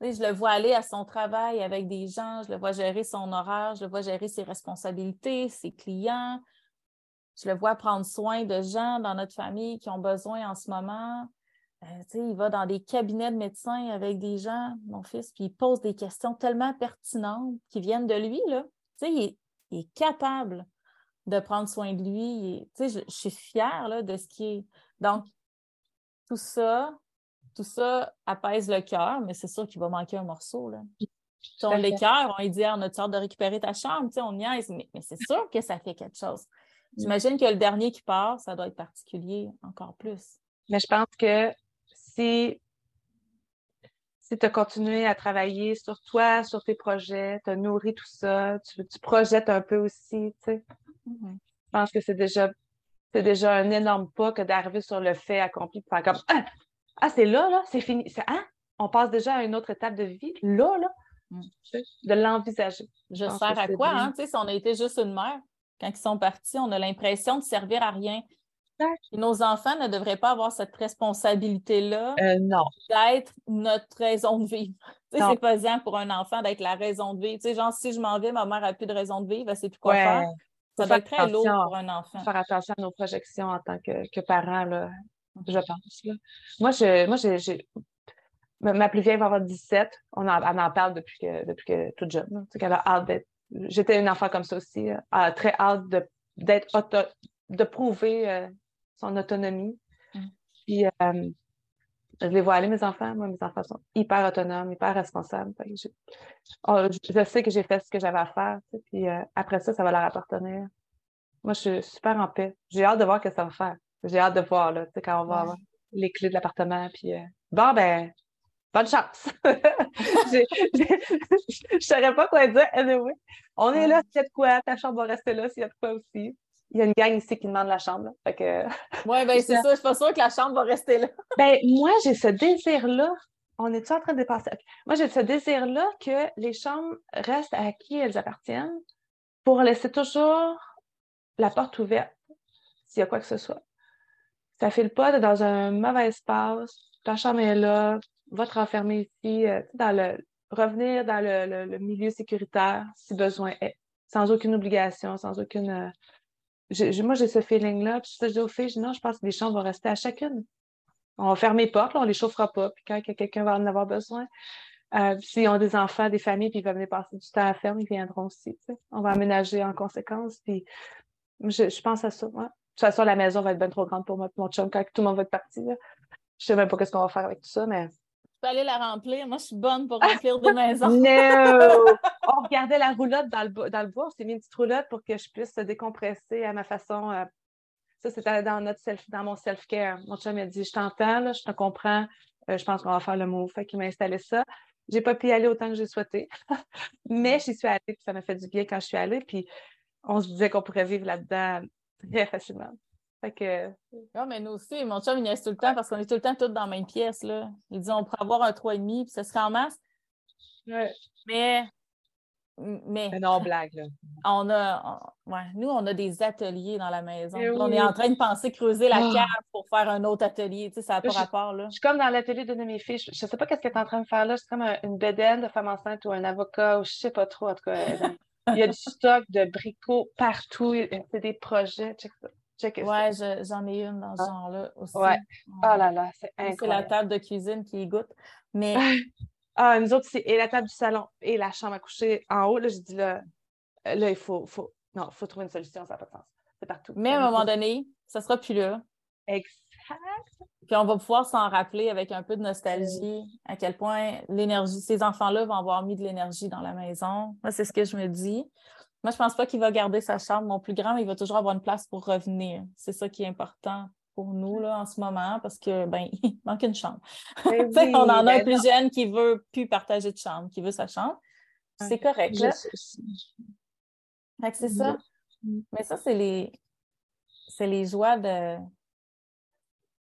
je le vois aller à son travail avec des gens, je le vois gérer son horaire, je le vois gérer ses responsabilités, ses clients, je le vois prendre soin de gens dans notre famille qui ont besoin en ce moment. Euh, il va dans des cabinets de médecins avec des gens, mon fils, puis il pose des questions tellement pertinentes qui viennent de lui. Là. Il, est, capable de prendre soin de lui. je, je, suis fière là, de ce qui est. Donc, tout ça, tout ça apaise le cœur, mais c'est sûr qu'il va manquer un morceau. Là. On cœurs, on dit, ah, on a hâte de récupérer ta chambre, on niaise, mais c'est sûr que ça fait quelque chose. J'imagine que le dernier qui part, ça doit être particulier encore plus. Mais je pense que si, si tu as continué à travailler sur toi, sur tes projets, tu as nourri tout ça, tu, projettes un peu aussi, tu sais. Je pense que c'est déjà, c'est déjà un énorme pas que d'arriver sur le fait accompli de faire comme Ah, ah c'est là, là, c'est fini. C'est, hein? on passe déjà à une autre étape de vie. Là, là, mm. de l'envisager. Je, sers à quoi, hein? Si on a été juste une mère, quand ils sont partis, on a l'impression de servir à rien. nos enfants ne devraient pas avoir cette responsabilité-là euh, d'être notre raison de vivre. C'est pesant pour un enfant d'être la raison de vivre. genre, si je m'en vais, ma mère n'a plus de raison de vivre, elle ne sait plus quoi faire. Ça doit être très lourd pour un enfant. Faire attention à nos projections en tant que, parents, là, je pense. Moi, je, moi j'ai, ma plus vieille va avoir 17. On en, elle en parle depuis que, depuis que toute jeune. qu'elle a hâte d'être. J'étais une enfant comme ça aussi. très hâte de, d'être de prouver euh, son autonomie. Mm. Puis euh, je les vois aller, mes enfants. Moi, mes enfants sont hyper autonomes, hyper responsables. Oh, je, sais que j'ai fait ce que j'avais à faire. puis euh, après ça, ça va leur appartenir. Moi, je suis super en paix. J'ai hâte de voir ce que ça va faire. J'ai hâte de voir là, quand on va avoir les clés de l'appartement. Puis bon, ben, bonne chance. je ne saurais pas quoi dire. Anyway, on est là, s'il y a de quoi, ta chambre va rester là s'il y a de quoi aussi. Il y a une gang ici qui demande la chambre. Que... Oui, ben c'est ça. Je suis pas sûre que la chambre va rester là. ben, moi, j'ai ce désir-là. On est-tu en train de dépasser? Moi, j'ai ce désir-là que les chambres restent à qui elles appartiennent pour laisser toujours la porte ouverte s'il y a quoi que ce soit. Ça ne file pas dans un mauvais espace. Ta chambre est là, va te renfermer ici, euh, dans le, revenir dans le, milieu sécuritaire si besoin est, sans aucune obligation, sans aucune. Euh, moi, j'ai ce feeling-là. Puis je dis aux filles, non, je pense que les chambres vont rester à chacune. On va fermer les portes, là, on ne les chauffera pas. Puis quand quelqu'un va en avoir besoin, euh, s'ils ont des enfants, des familles, puis ils veulent venir passer du temps à la ferme, ils viendront aussi. On va aménager en conséquence. Puis je, pense à ça. De toute façon, la maison va être bien trop grande pour moi, mon chum, quand tout le monde va être parti. Je ne sais même pas ce qu'on va faire avec tout ça, mais peux aller la remplir. Moi, je suis bonne pour remplir des maisons. no! On regardait la roulotte dans le, dans le bois. On s'est mis une petite roulotte pour que je puisse se décompresser à ma façon. Euh, ça, c'était dans, notre self, dans mon self-care. Mon chum m'a dit Je t'entends, je te comprends. Euh, je pense qu'on va faire le mot. Fait qu'il m'a installé ça. J'ai pas pu y aller autant que j'ai souhaité. Mais j'y suis allée, puis ça m'a fait du bien quand je suis allée. Puis on se disait qu'on pourrait vivre là-dedans très facilement. Fait que... Ah, mais nous aussi, mon chum, il niaise tout le temps parce qu'on est tout le temps tous dans la même pièce. Là. Il dit on pourrait avoir un 3,5 puis ça serait en masse. Ouais. Mais. Mais. non, blague, là. On a. ouais, nous, on a des ateliers dans la maison. Eh on est en train de penser creuser la ah. cave pour faire un autre atelier. Tu sais, ça n'a pas rapport, là. Je suis comme dans l'atelier d'une de mes filles. Je ne sais pas qu'est-ce qu'elle est en train de faire là. C'est comme une bédaine de femme enceinte ou un avocat ou je ne sais pas trop. En tout cas, il y a du stock de bricots partout. C'est des projets. Check ça. Ouais, j'en ai une dans ce ah. genre-là aussi. Ouais. Oh là là, c'est incroyable. C'est la table de cuisine qui goûte. Mais. ah, nous autres, c'est et la table du salon et la chambre à coucher en haut. Là, j'ai dit là, là, il faut, faut, non, faut trouver une solution, ça n'a pas de sens. C'est partout. Mais à un moment donné, ça sera plus là. Exact. Puis on va pouvoir s'en rappeler avec un peu de nostalgie à quel point l'énergie, ces enfants-là vont avoir mis de l'énergie dans la maison. Moi, c'est ce que je me dis. Moi, je pense pas qu'il va garder sa chambre. Mon plus grand, il va toujours avoir une place pour revenir. C'est ça qui est important pour nous là, en ce moment parce que ben il manque une chambre. Ben on en a un ben plus jeune qui veut plus partager de chambre, qui veut sa chambre. C'est correct. c'est ça. Mais ça, c'est les c'est les joies de.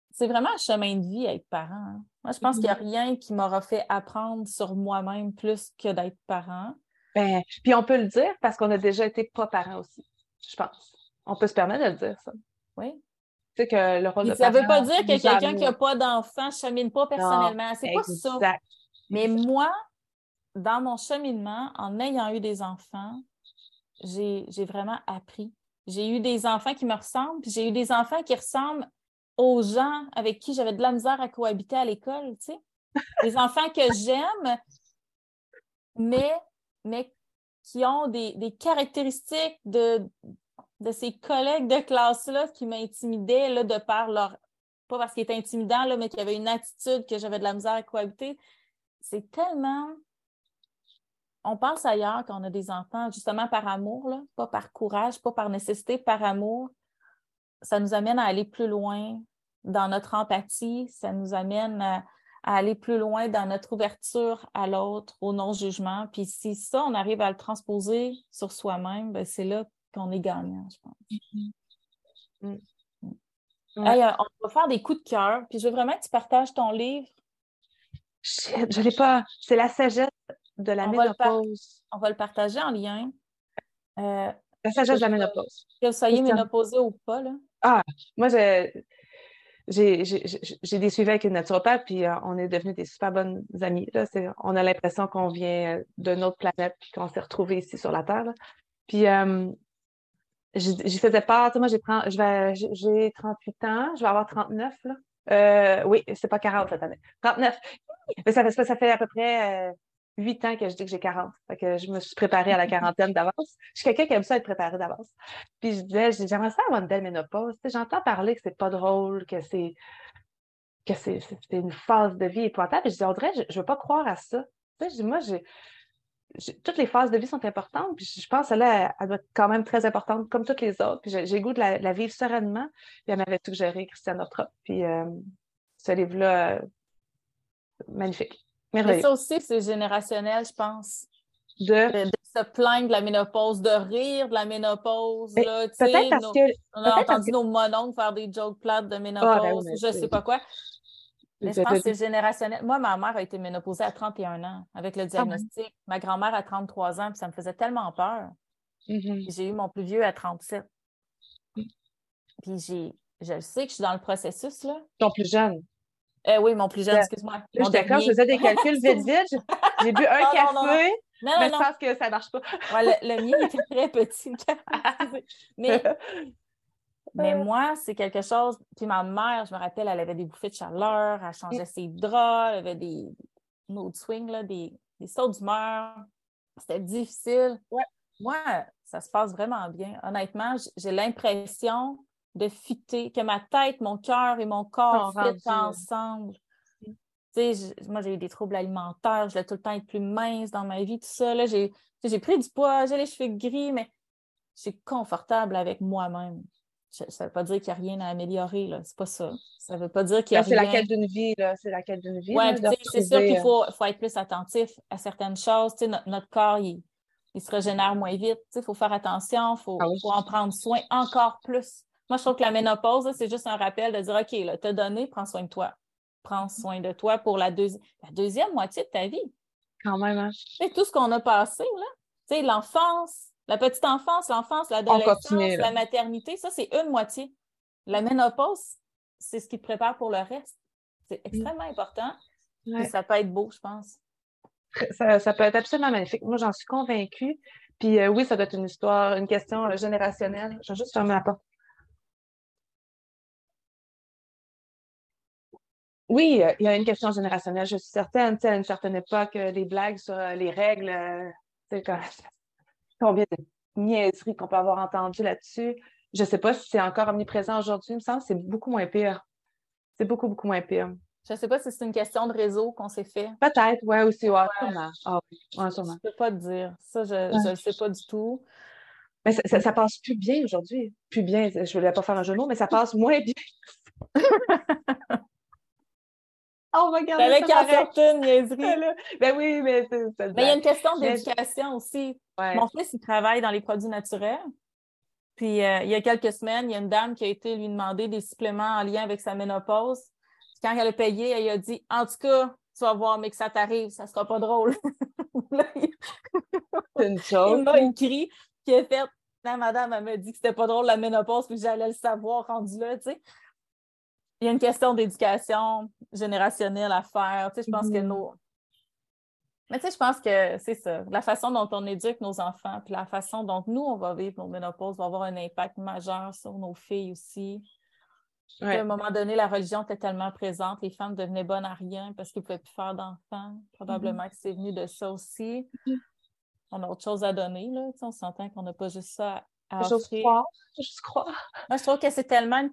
C'est vraiment un chemin de vie être parent. Hein. Moi, je pense qu'il n'y a mm-hmm. rien qui m'aura fait apprendre sur moi-même plus que d'être parent. Ben, puis on peut le dire parce qu'on a déjà été pas parents aussi, je pense. On peut se permettre de le dire, ça. Oui. Tu sais que le rôle de Ça ne veut pas dire que quelqu'un qui n'a pas d'enfant ne chemine pas personnellement. C'est pas ça. Mais moi, dans mon cheminement, en ayant eu des enfants, j'ai vraiment appris. J'ai eu des enfants qui me ressemblent, puis j'ai eu des enfants qui ressemblent aux gens avec qui j'avais de la misère à cohabiter à l'école, tu sais. Des enfants que j'aime, mais mais qui ont des, caractéristiques de, de ces collègues de classe-là qui m'intimidaient là, de par leur. Pas parce qu'ils étaient intimidants, là, mais qui avaient une attitude que j'avais de la misère à cohabiter. C'est tellement. On pense ailleurs quand on a des enfants, justement par amour, là, pas par courage, pas par nécessité, par amour. Ça nous amène à aller plus loin dans notre empathie, ça nous amène à, à aller plus loin dans notre ouverture à l'autre, au non-jugement. Puis si ça, on arrive à le transposer sur soi-même, ben, c'est là qu'on est gagnant, je pense. Mm-hmm. Mm. Euh, on va faire des coups de cœur. Puis je veux vraiment que tu partages ton livre Je l'ai pas. C'est la sagesse de la ménopause. on va le partager en lien. Euh, la sagesse de la ménopause. Que vous soyez ménopausé ou pas, là. Ah, moi, j'ai des suivis avec une naturopathe, puis euh, on est devenus des super bonnes amies. Là. On a l'impression qu'on vient d'une autre planète, puis qu'on s'est retrouvés ici sur la Terre. Puis, euh, j'y faisais part. Moi, j'ai 38 ans, je vais avoir 39. Là. Euh, oui, c'est pas 40 cette année. 39. Mais ça fait, ça fait à peu près euh, huit ans que je dis que j'ai 40. Fait que je me suis préparée à la quarantaine d'avance. Je suis quelqu'un qui aime ça être préparé d'avance. Puis je disais, j'aimerais ça avoir une belle ménopause. J'entends parler que c'est pas drôle, que c'est que c'est une phase de vie épouvantable. Je dis, Audrey, je, je veux pas croire à ça. je dis, moi, j'ai toutes les phases de vie sont importantes. Puis je pense qu'elle elle doit être quand même très importante, comme toutes les autres. Puis j'ai goût de la, vivre sereinement. Puis elle m'avait suggéré Christiane Northrop. Puis euh, ce livre-là, euh, magnifique. Mais ça aussi, c'est générationnel, je pense. De... de... se plaindre de la ménopause, de rire de la ménopause. Peut-être parce que. On a entendu nos mononcles faire des jokes plates de ah, ben ménopause, je ne sais pas quoi. Mais je pense que c'est générationnel. Moi, ma mère a été ménopausée à 31 ans avec le ah diagnostic. Ma grand-mère à 33 ans, puis ça me faisait tellement peur. Mm-hmm. J'ai eu mon plus vieux à 37. Mm. Puis j'ai, je sais que je suis dans le processus. Là. Ton plus jeune? Euh, oui, mon plus jeune, excuse-moi. Je d'accord, je faisais des calculs vite, vite. J'ai bu un café, non, mais je pense que ça ne marche pas. Ouais, le, mien était très petit. mais mais moi, c'est quelque chose. Puis ma mère, je me rappelle, elle avait des bouffées de chaleur, elle changeait ses draps, elle avait des mood swings, là, des, des sauts d'humeur. C'était difficile. Ouais. Moi, ça se passe vraiment bien. Honnêtement, j'ai l'impression de fitter, que ma tête, mon cœur et mon corps fitent ensemble. Tu sais, moi, j'ai eu des troubles alimentaires, je voulais tout le temps être plus mince dans ma vie, tout ça. j'ai pris du poids, j'ai les cheveux gris, mais je suis confortable avec moi-même ça ne veut pas dire qu'il n'y a rien à améliorer, là. C'est pas ça. Ça ne veut pas dire qu'il y a C'est la quête d'une vie, là. C'est la quête d'une vie. Oui, c'est sûr qu'il faut, faut, être plus attentif à certaines choses. notre, corps, il, se régénère moins vite. Il faut faire attention, il faut, ah faut, en prendre soin encore plus. Moi, je trouve que la ménopause, c'est juste un rappel de dire OK, t'as donné, prends soin de toi. Prends soin de toi pour la, la deuxième moitié de ta vie. Quand même, hein? tout ce qu'on a passé, là. Tu sais, l'enfance, la petite enfance, l'enfance, l'adolescence, la maternité, ça, c'est une moitié. La ménopause, c'est ce qui te prépare pour le reste. C'est mm. extrêmement important. Et ça peut être beau, je pense. Ça, peut être absolument magnifique. Moi, j'en suis convaincue. Puis euh, oui, ça doit être une histoire, une question euh, générationnelle. Je vais juste fermer la porte. Oui, euh, il y a une question générationnelle, je suis certaine. à une certaine époque, les blagues sur les règles, c'est combien de niaiseries qu'on peut avoir entendues là-dessus. Je ne sais pas si c'est encore omniprésent aujourd'hui. Il me semble que c'est beaucoup moins pire. C'est beaucoup, beaucoup moins pire. Je ne sais pas si c'est une question de réseau qu'on s'est fait. Peut-être, oui, aussi. Ouais, sûrement. Ah, oui, sûrement. Je ne peux pas te dire. Ça, je ne le sais pas du tout. Mais ça, ça, passe plus bien aujourd'hui. Plus bien, je ne voulais pas faire un jeu de mots, mais ça passe moins bien. on va garder Avec certaines niaiseries. ben oui, mais Mais il y a une question d'éducation aussi. Mon fils, il travaille dans les produits naturels. Puis euh, il y a quelques semaines, il y a une dame qui a été lui demander des suppléments en lien avec sa ménopause. quand elle a payé, elle a dit En tout cas, tu vas voir, mais que ça t'arrive, ça sera pas drôle. C'est une chose. Il m'a écrit, qui a fait la madame, elle m'a dit que c'était pas drôle la ménopause, puis j'allais le savoir rendu là, tu sais il y a une question d'éducation générationnelle à faire. Tu sais, je pense que mm-hmm. nos. Mais tu sais, je pense que c'est ça. La façon dont on éduque nos enfants, puis la façon dont nous, on va vivre nos ménopauses va avoir un impact majeur sur nos filles aussi. À un moment donné, la religion était tellement présente, les femmes devenaient bonnes à rien parce qu'ils ne pouvaient plus faire d'enfants. Probablement mm-hmm. que c'est venu de ça aussi. Mm-hmm. On a autre chose à donner, là. Tu sais, on s'entend qu'on n'a pas juste ça à offrir. crois. crois. Moi, je trouve que c'est tellement une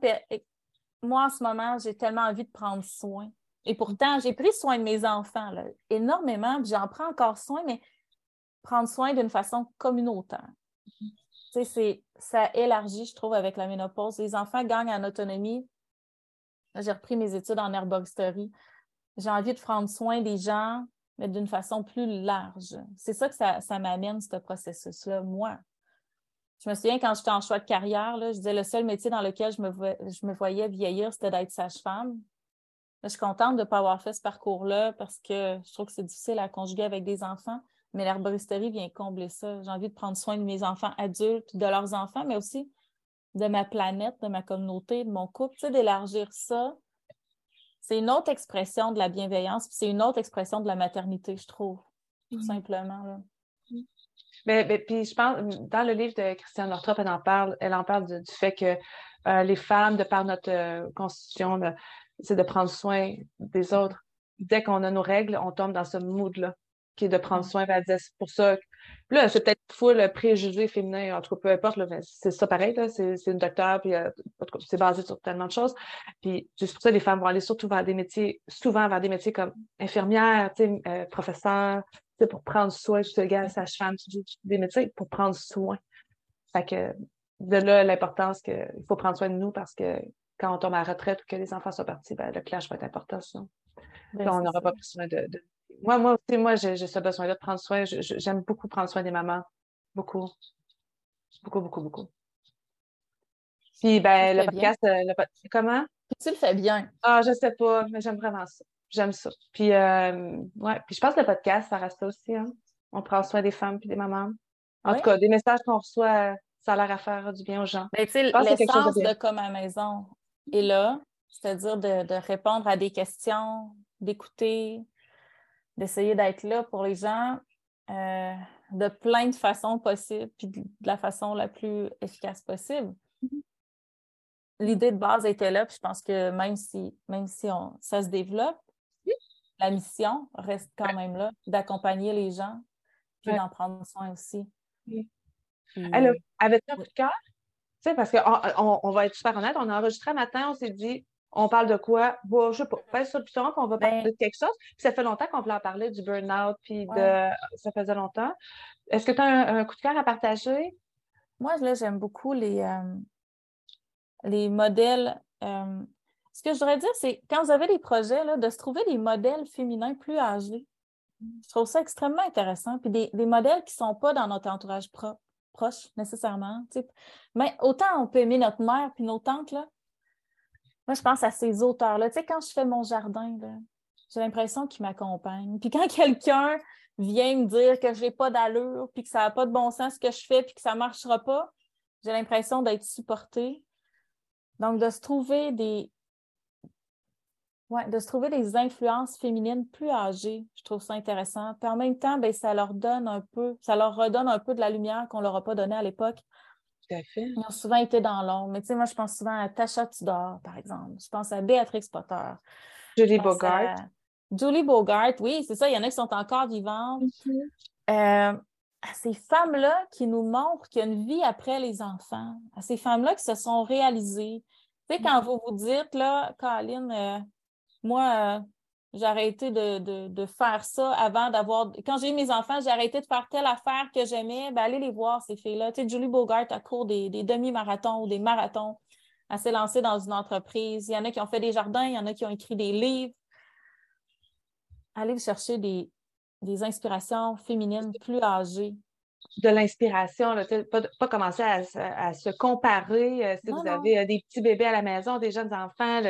moi, en ce moment, j'ai tellement envie de prendre soin. Et pourtant, j'ai pris soin de mes enfants là, énormément, j'en prends encore soin, mais prendre soin d'une façon communautaire. Tu sais, ça élargit, je trouve, avec la ménopause. Les enfants gagnent en autonomie. J'ai repris mes études en herboristerie. J'ai envie de prendre soin des gens, mais d'une façon plus large. C'est ça que ça, ça m'amène, ce processus-là, moi. Je me souviens quand j'étais en choix de carrière, là, je disais le seul métier dans lequel je me, je me voyais vieillir, c'était d'être sage-femme. Je suis contente de ne pas avoir fait ce parcours-là parce que je trouve que c'est difficile à conjuguer avec des enfants. Mais l'herboristerie vient combler ça. J'ai envie de prendre soin de mes enfants adultes, de leurs enfants, mais aussi de ma planète, de ma communauté, de mon couple. Tu sais, d'élargir ça, c'est une autre expression de la bienveillance, c'est une autre expression de la maternité, je trouve, tout simplement. Là. Mais, puis je pense, dans le livre de Christiane Northrop, elle en parle, elle en parle du, fait que euh, les femmes, de par notre euh, constitution, c'est de prendre soin des autres. Dès qu'on a nos règles, on tombe dans ce mood-là, qui est de prendre soin. C'est pour ça. Que... Là, c'est peut-être fou le préjugé féminin, en tout cas, peu importe, c'est ça pareil, c'est une docteur, puis euh, c'est basé sur tellement de choses. Puis juste pour ça, les femmes vont aller surtout vers des métiers, souvent vers des métiers comme infirmière, euh, professeur, pour prendre soin, je te gars, sage-femme, des métiers pour prendre soin. Fait que de là, l'importance qu'il faut prendre soin de nous parce que quand on tombe à la retraite ou que les enfants sont partis, ben, le clash va être important sinon. Ben, on n'aura pas besoin de, Moi, moi aussi, moi, j'ai ce besoin-là de prendre soin. J'aime beaucoup prendre soin des mamans. Beaucoup. Beaucoup, beaucoup, beaucoup. Puis, ben, le podcast, euh, le... comment? tu le fais bien. Ah, je sais pas, mais j'aime vraiment ça. J'aime ça. Puis, euh, ouais, puis je pense que le podcast, ça reste ça aussi. Hein? On prend soin des femmes puis des mamans. En tout cas, des messages qu'on reçoit, ça a l'air à faire du bien aux gens. Mais tu sais, l'essence de, de comme à maison est là, c'est-à-dire de, répondre à des questions, d'écouter, d'essayer d'être là pour les gens euh, de plein de façons possibles, puis de la façon la plus efficace possible. Mm-hmm. L'idée de base était là, puis je pense que même si, même si on, ça se développe, la mission reste quand même là, d'accompagner les gens, puis d'en prendre soin aussi. Alors, avec un coup de cœur? Tu sais, parce qu'on on, va être super honnête, on a enregistré un matin, on s'est dit, on parle de quoi? Bon, je sais pas, pas sur le qu'on va parler ben de quelque chose. Puis ça fait longtemps qu'on voulait en parler du burn-out, puis de. Ça faisait longtemps. Est-ce que tu as un, coup de cœur à partager? Moi, là, j'aime beaucoup les, euh, les modèles. Euh, ce que je voudrais dire, c'est quand vous avez des projets, là, de se trouver des modèles féminins plus âgés. Je trouve ça extrêmement intéressant. Puis des, des modèles qui ne sont pas dans notre entourage propre proches nécessairement. Mais autant on peut aimer notre mère puis nos tantes, là. Moi, je pense à ces auteurs-là. Tu sais, quand je fais mon jardin, j'ai l'impression qu'ils m'accompagnent. Puis quand quelqu'un vient me dire que je n'ai pas d'allure, puis que ça n'a pas de bon sens ce que je fais, puis que ça ne marchera pas, j'ai l'impression d'être supportée. Donc, de se trouver des, Ouais, de se trouver des influences féminines plus âgées, je trouve ça intéressant. Puis en même temps, ben, ça leur donne un peu, ça leur redonne un peu de la lumière qu'on ne leur a pas donnée à l'époque. Tout à fait. Ils ont souvent été dans l'ombre. Mais tu sais, moi, je pense souvent à Tasha Tudor, par exemple. Je pense à Béatrix Potter. Julie Bogart. Julie Bogart, oui, c'est ça. Il y en a qui sont encore vivantes. Mm-hmm. Euh, à ces femmes-là qui nous montrent qu'il y a une vie après les enfants, à ces femmes-là qui se sont réalisées. Tu sais, quand mm-hmm. vous vous dites, là, Caroline, euh, moi, euh, j'ai arrêté de, faire ça avant d'avoir. Quand j'ai eu mes enfants, j'ai arrêté de faire telle affaire que j'aimais. Ben, allez les voir, ces filles-là. Tu sais, Julie Bogart a cours des, demi-marathons ou des marathons. Elle s'est lancée dans une entreprise. Il y en a qui ont fait des jardins, il y en a qui ont écrit des livres. Allez chercher des, inspirations féminines plus âgées. De l'inspiration, pas, pas commencer à, se comparer. Euh, si vous avez euh, des petits bébés à la maison, des jeunes enfants,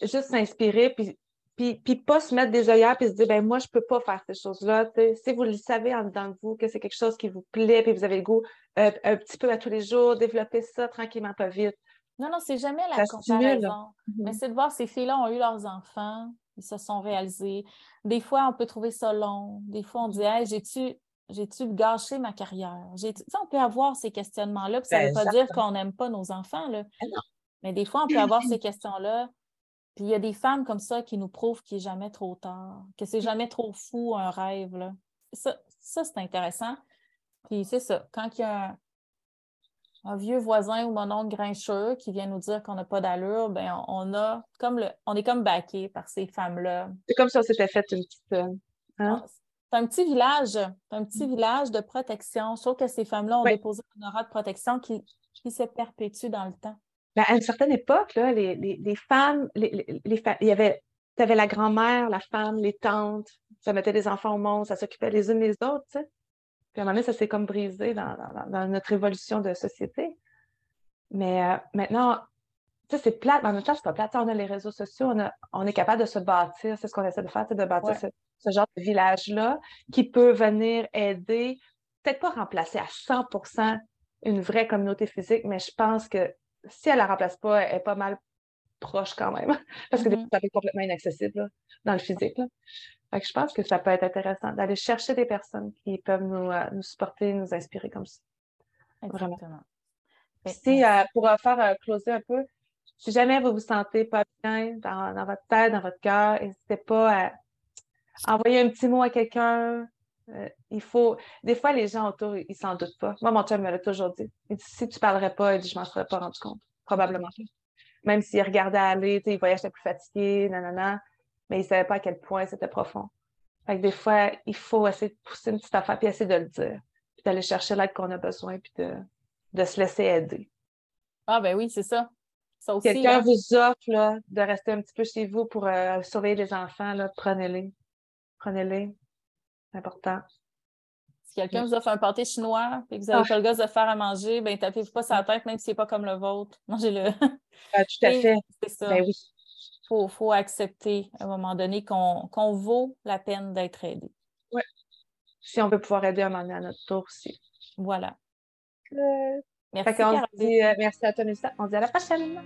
juste s'inspirer, puis, puis, puis, pas se mettre des œillères puis se dire, ben moi, je peux pas faire ces choses-là. Si vous le savez en dedans de vous, que c'est quelque chose qui vous plaît, puis vous avez le goût euh, un petit peu à tous les jours, développer ça tranquillement, pas vite. Non, non, c'est jamais la comparaison. Mm-hmm. Mais c'est de voir ces filles-là ont eu leurs enfants, ils se sont réalisés. Des fois, on peut trouver ça long. Des fois, on dit, hey, j'ai-tu j'ai-tu gâché ma carrière? on peut avoir ces questionnements-là, puis ça ne veut pas dire qu'on n'aime pas nos enfants. Là. Ah Mais des fois, on peut avoir ces questions-là. Puis il y a des femmes comme ça qui nous prouvent qu'il n'est jamais trop tard, que c'est jamais trop fou un rêve. Là. Ça, c'est intéressant. Puis c'est ça, quand il y a un, vieux voisin ou mon oncle grincheux qui vient nous dire qu'on n'a pas d'allure, ben on, a comme le, on est comme baqué par ces femmes-là. C'est comme si on s'était fait une petite. Euh, hein? C'est un petit village, un petit village de protection. Je trouve que ces femmes-là ont déposé un aura de protection qui, qui se perpétue dans le temps. Ben, à une certaine époque, là, les, les, les femmes, les, il y avait, tu avais la grand-mère, la femme, les tantes, ça mettait des enfants au monde, ça s'occupait les unes des autres, tu sais. Puis à un moment donné, ça s'est comme brisé dans, dans, notre évolution de société. Mais euh, maintenant, sais, c'est plate, mais en même temps, c'est pas plate. On a les réseaux sociaux, on, on est capable de se bâtir, c'est ce qu'on essaie de faire, de bâtir ce, genre de village-là qui peut venir aider, peut-être pas remplacer à 100% une vraie communauté physique, mais je pense que si elle la remplace pas, elle est pas mal proche quand même. Parce que mm-hmm. ça peut être complètement inaccessible dans le physique. je pense que ça peut être intéressant d'aller chercher des personnes qui peuvent nous, euh, nous supporter, nous inspirer comme ça. Exactement. Si, euh, pour euh, faire closer un peu, si jamais vous vous sentez pas bien dans, votre tête, dans votre cœur, n'hésitez pas à envoyer un petit mot à quelqu'un. Il faut. Des fois, les gens autour, ils s'en doutent pas. Moi, mon chum me l'a toujours dit. Il dit si tu parlerais pas, il dit je m'en serais pas rendu compte. Probablement même s'il regardait aller, il voyait que j'étais plus fatigué, nanana, mais il savait pas à quel point c'était profond. Fait que des fois, il faut essayer de pousser une petite affaire, puis essayer de le dire, puis d'aller chercher l'aide qu'on a besoin, puis de, de, se laisser aider. Ah ben oui, c'est ça. ça Quelqu'un hein. vous offre là, de rester un petit peu chez vous pour euh, surveiller les enfants, prenez-les. Prenez-les. Important. Si quelqu'un vous offre un pâté chinois et que vous n'avez ah. pas le gosse de faire à manger, ben tapez-vous pas sa tête, même si c'est pas comme le vôtre. Mangez-le. Ah, tout à fait. C'est ça. Ben oui. faut, faut, accepter à un moment donné qu'on vaut la peine d'être aidé. Oui. Si on veut pouvoir aider un moment donné à notre tour aussi. Voilà. Merci. Dit, euh, merci à toi, On dit à la prochaine.